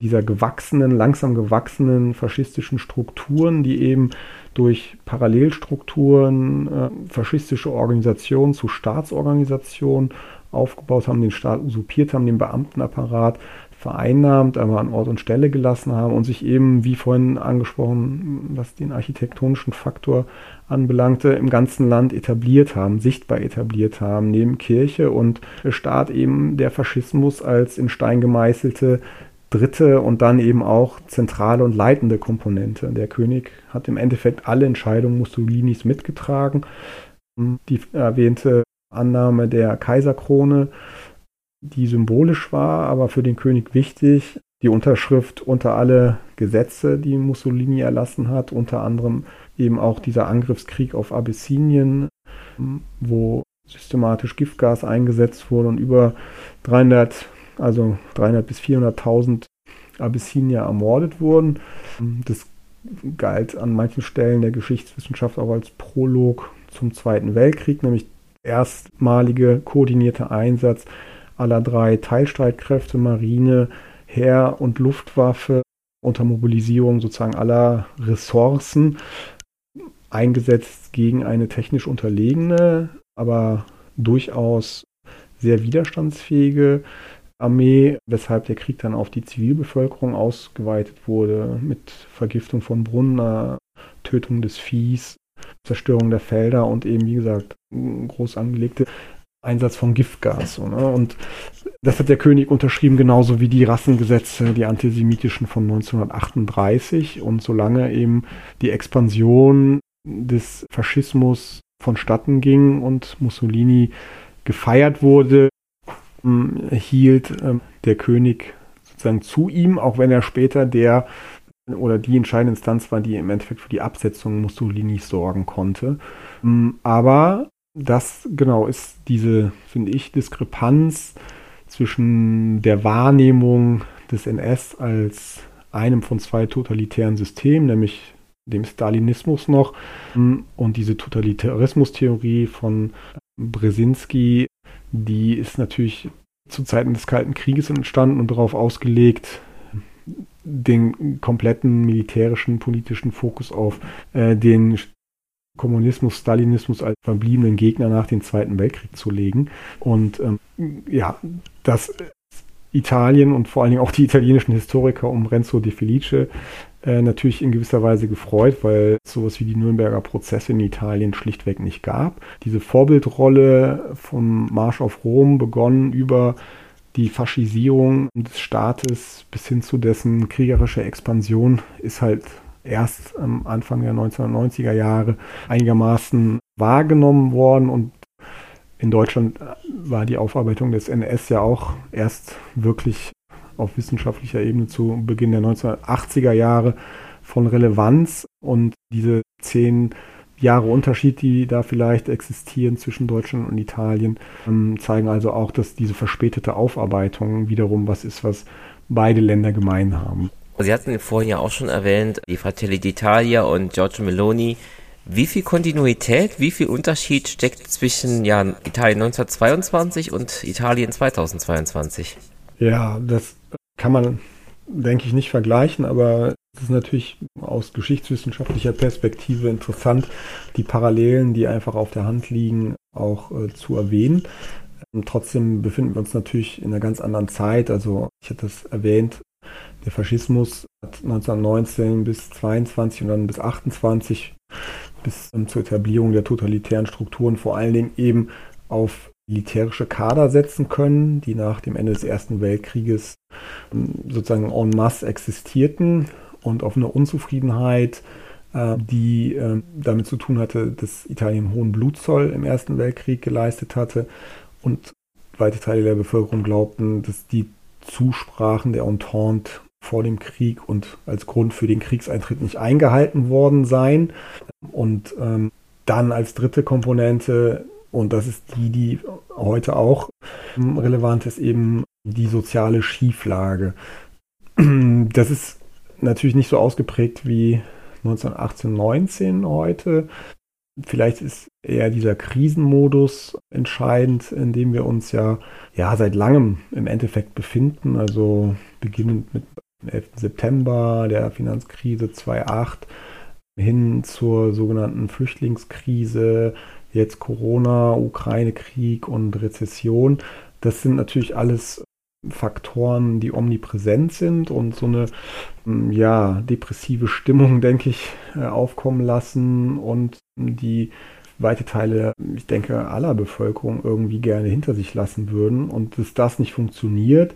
dieser gewachsenen, langsam gewachsenen faschistischen Strukturen, die eben durch Parallelstrukturen äh, faschistische Organisationen zu Staatsorganisationen aufgebaut haben, den Staat usurpiert haben, den Beamtenapparat vereinnahmt, aber an Ort und Stelle gelassen haben und sich eben, wie vorhin angesprochen, was den architektonischen Faktor anbelangte, im ganzen Land etabliert haben, sichtbar etabliert haben, neben Kirche und Staat eben der Faschismus als in Stein gemeißelte dritte und dann eben auch zentrale und leitende Komponente. Der König hat im Endeffekt alle Entscheidungen Mussolinis mitgetragen. Die erwähnte Annahme der Kaiserkrone, die symbolisch war, aber für den König wichtig, die Unterschrift unter alle Gesetze, die Mussolini erlassen hat, unter anderem eben auch dieser Angriffskrieg auf Abyssinien, wo systematisch Giftgas eingesetzt wurde und über 300 also 300 bis 400.000 Abyssinier ermordet wurden. Das galt an manchen Stellen der Geschichtswissenschaft auch als Prolog zum Zweiten Weltkrieg, nämlich erstmalige koordinierte Einsatz aller drei Teilstreitkräfte, Marine, Heer und Luftwaffe unter Mobilisierung sozusagen aller Ressourcen eingesetzt gegen eine technisch unterlegene, aber durchaus sehr widerstandsfähige Armee, weshalb der Krieg dann auf die Zivilbevölkerung ausgeweitet wurde, mit Vergiftung von Brunnen, Tötung des Viehs, Zerstörung der Felder und eben, wie gesagt, groß angelegte Einsatz von Giftgas. So, ne? Und das hat der König unterschrieben, genauso wie die Rassengesetze, die antisemitischen von 1938. Und solange eben die Expansion des Faschismus vonstatten ging und Mussolini gefeiert wurde, ähm, hielt ähm, der König sozusagen zu ihm, auch wenn er später der oder die entscheidende Instanz war, die im Endeffekt für die Absetzung Mussolinis sorgen konnte. Ähm, aber das genau ist diese, finde ich, Diskrepanz zwischen der Wahrnehmung des NS als einem von zwei totalitären Systemen, nämlich dem Stalinismus noch, und diese Totalitarismustheorie von Brzezinski, die ist natürlich zu Zeiten des Kalten Krieges entstanden und darauf ausgelegt, den kompletten militärischen, politischen Fokus auf äh, den Kommunismus, Stalinismus als verbliebenen Gegner nach dem Zweiten Weltkrieg zu legen. Und ähm, ja, dass Italien und vor allen Dingen auch die italienischen Historiker um Renzo de Felice äh, natürlich in gewisser Weise gefreut, weil sowas wie die Nürnberger Prozesse in Italien schlichtweg nicht gab. Diese Vorbildrolle vom Marsch auf Rom begonnen über die Faschisierung des Staates bis hin zu dessen kriegerische Expansion ist halt erst am Anfang der 1990er Jahre einigermaßen wahrgenommen worden und in Deutschland war die Aufarbeitung des NS ja auch erst wirklich auf wissenschaftlicher Ebene zu Beginn der 1980er Jahre von Relevanz und diese zehn Jahre Unterschied, die da vielleicht existieren zwischen Deutschland und Italien, ähm, zeigen also auch, dass diese verspätete Aufarbeitung wiederum was ist, was beide Länder gemein haben. Sie hatten vorhin ja auch schon erwähnt, die Fratelli d'Italia und Giorgio Meloni. Wie viel Kontinuität, wie viel Unterschied steckt zwischen ja, Italien 1922 und Italien 2022? Ja, das kann man, denke ich, nicht vergleichen, aber es ist natürlich aus geschichtswissenschaftlicher Perspektive interessant, die Parallelen, die einfach auf der Hand liegen, auch äh, zu erwähnen. Ähm, trotzdem befinden wir uns natürlich in einer ganz anderen Zeit. Also ich hatte es erwähnt, der Faschismus hat 1919 bis 22 und dann bis 28 bis zur Etablierung der totalitären Strukturen vor allen Dingen eben auf militärische Kader setzen können, die nach dem Ende des Ersten Weltkrieges ähm, sozusagen en masse existierten und auf eine Unzufriedenheit, äh, die ähm, damit zu tun hatte, dass Italien hohen Blutzoll im Ersten Weltkrieg geleistet hatte und weite Teile der Bevölkerung glaubten, dass die Zusprachen der Entente vor dem Krieg und als Grund für den Kriegseintritt nicht eingehalten worden seien. Und ähm, dann als dritte Komponente und das ist die, die heute auch relevant ist, eben die soziale Schieflage. Das ist natürlich nicht so ausgeprägt wie 1918, 19 heute. Vielleicht ist eher dieser Krisenmodus entscheidend, in dem wir uns ja, ja seit langem im Endeffekt befinden. Also beginnend mit dem 11. September, der Finanzkrise 2008, hin zur sogenannten Flüchtlingskrise, jetzt Corona, Ukraine-Krieg und Rezession, das sind natürlich alles Faktoren, die omnipräsent sind und so eine hm, ja, depressive Stimmung, denke ich, äh, aufkommen lassen und die weite Teile, ich denke, aller Bevölkerung irgendwie gerne hinter sich lassen würden. Und dass das nicht funktioniert,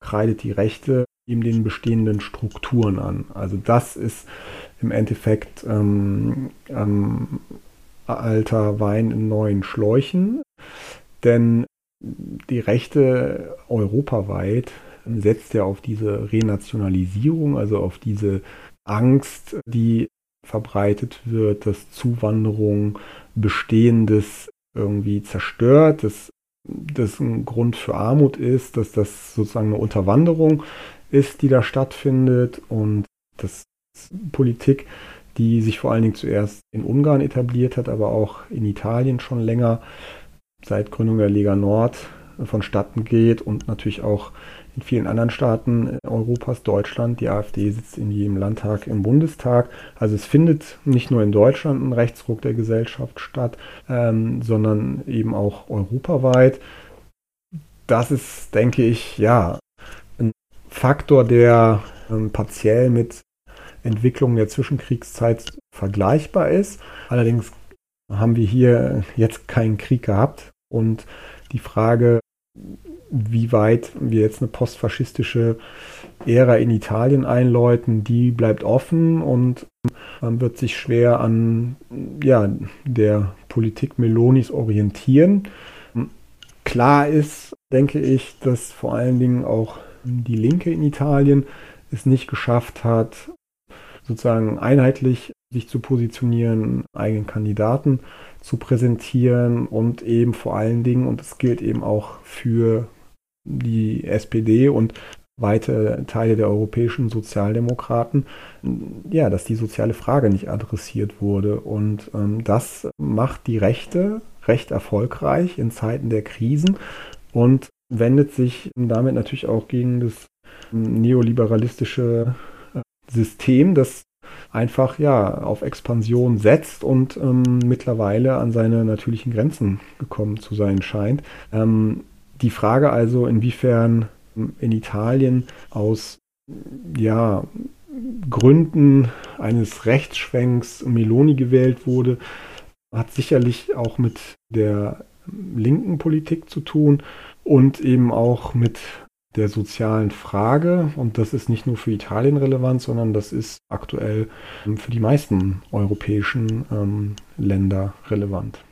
kreidet die Rechte eben den bestehenden Strukturen an. Also das ist im Endeffekt ähm, ähm, alter Wein in neuen Schläuchen, denn die Rechte europaweit setzt ja auf diese Renationalisierung, also auf diese Angst, die verbreitet wird, dass Zuwanderung Bestehendes irgendwie zerstört, dass das ein Grund für Armut ist, dass das sozusagen eine Unterwanderung ist, die da stattfindet und dass Politik die sich vor allen Dingen zuerst in Ungarn etabliert hat, aber auch in Italien schon länger seit Gründung der Lega Nord vonstatten geht und natürlich auch in vielen anderen Staaten Europas, Deutschland. Die AfD sitzt in jedem Landtag im Bundestag. Also es findet nicht nur in Deutschland ein Rechtsruck der Gesellschaft statt, ähm, sondern eben auch europaweit. Das ist, denke ich, ja, Faktor, der ähm, partiell mit Entwicklung der Zwischenkriegszeit vergleichbar ist. Allerdings haben wir hier jetzt keinen Krieg gehabt und die Frage, wie weit wir jetzt eine postfaschistische Ära in Italien einläuten, die bleibt offen und Man wird sich schwer an ja, der Politik Melonis orientieren. Klar ist, denke ich, dass vor allen Dingen auch die Linke in Italien es nicht geschafft hat, sozusagen einheitlich sich zu positionieren, eigenen Kandidaten zu präsentieren und eben vor allen Dingen, und das gilt eben auch für die SPD und weite Teile der europäischen Sozialdemokraten, ja, dass die soziale Frage nicht adressiert wurde. Und ähm, das macht die Rechte recht erfolgreich in Zeiten der Krisen und wendet sich damit natürlich auch gegen das neoliberalistische äh, System, das einfach ja auf Expansion setzt und ähm, mittlerweile an seine natürlichen Grenzen gekommen zu sein scheint. Ähm, die Frage also, inwiefern in Italien aus ja, Gründen eines Rechtsschwenks Meloni gewählt wurde, hat sicherlich auch mit der linken Politik zu tun und eben auch mit der sozialen Frage. Und das ist nicht nur für Italien relevant, sondern das ist aktuell für die meisten europäischen ähm, Länder relevant.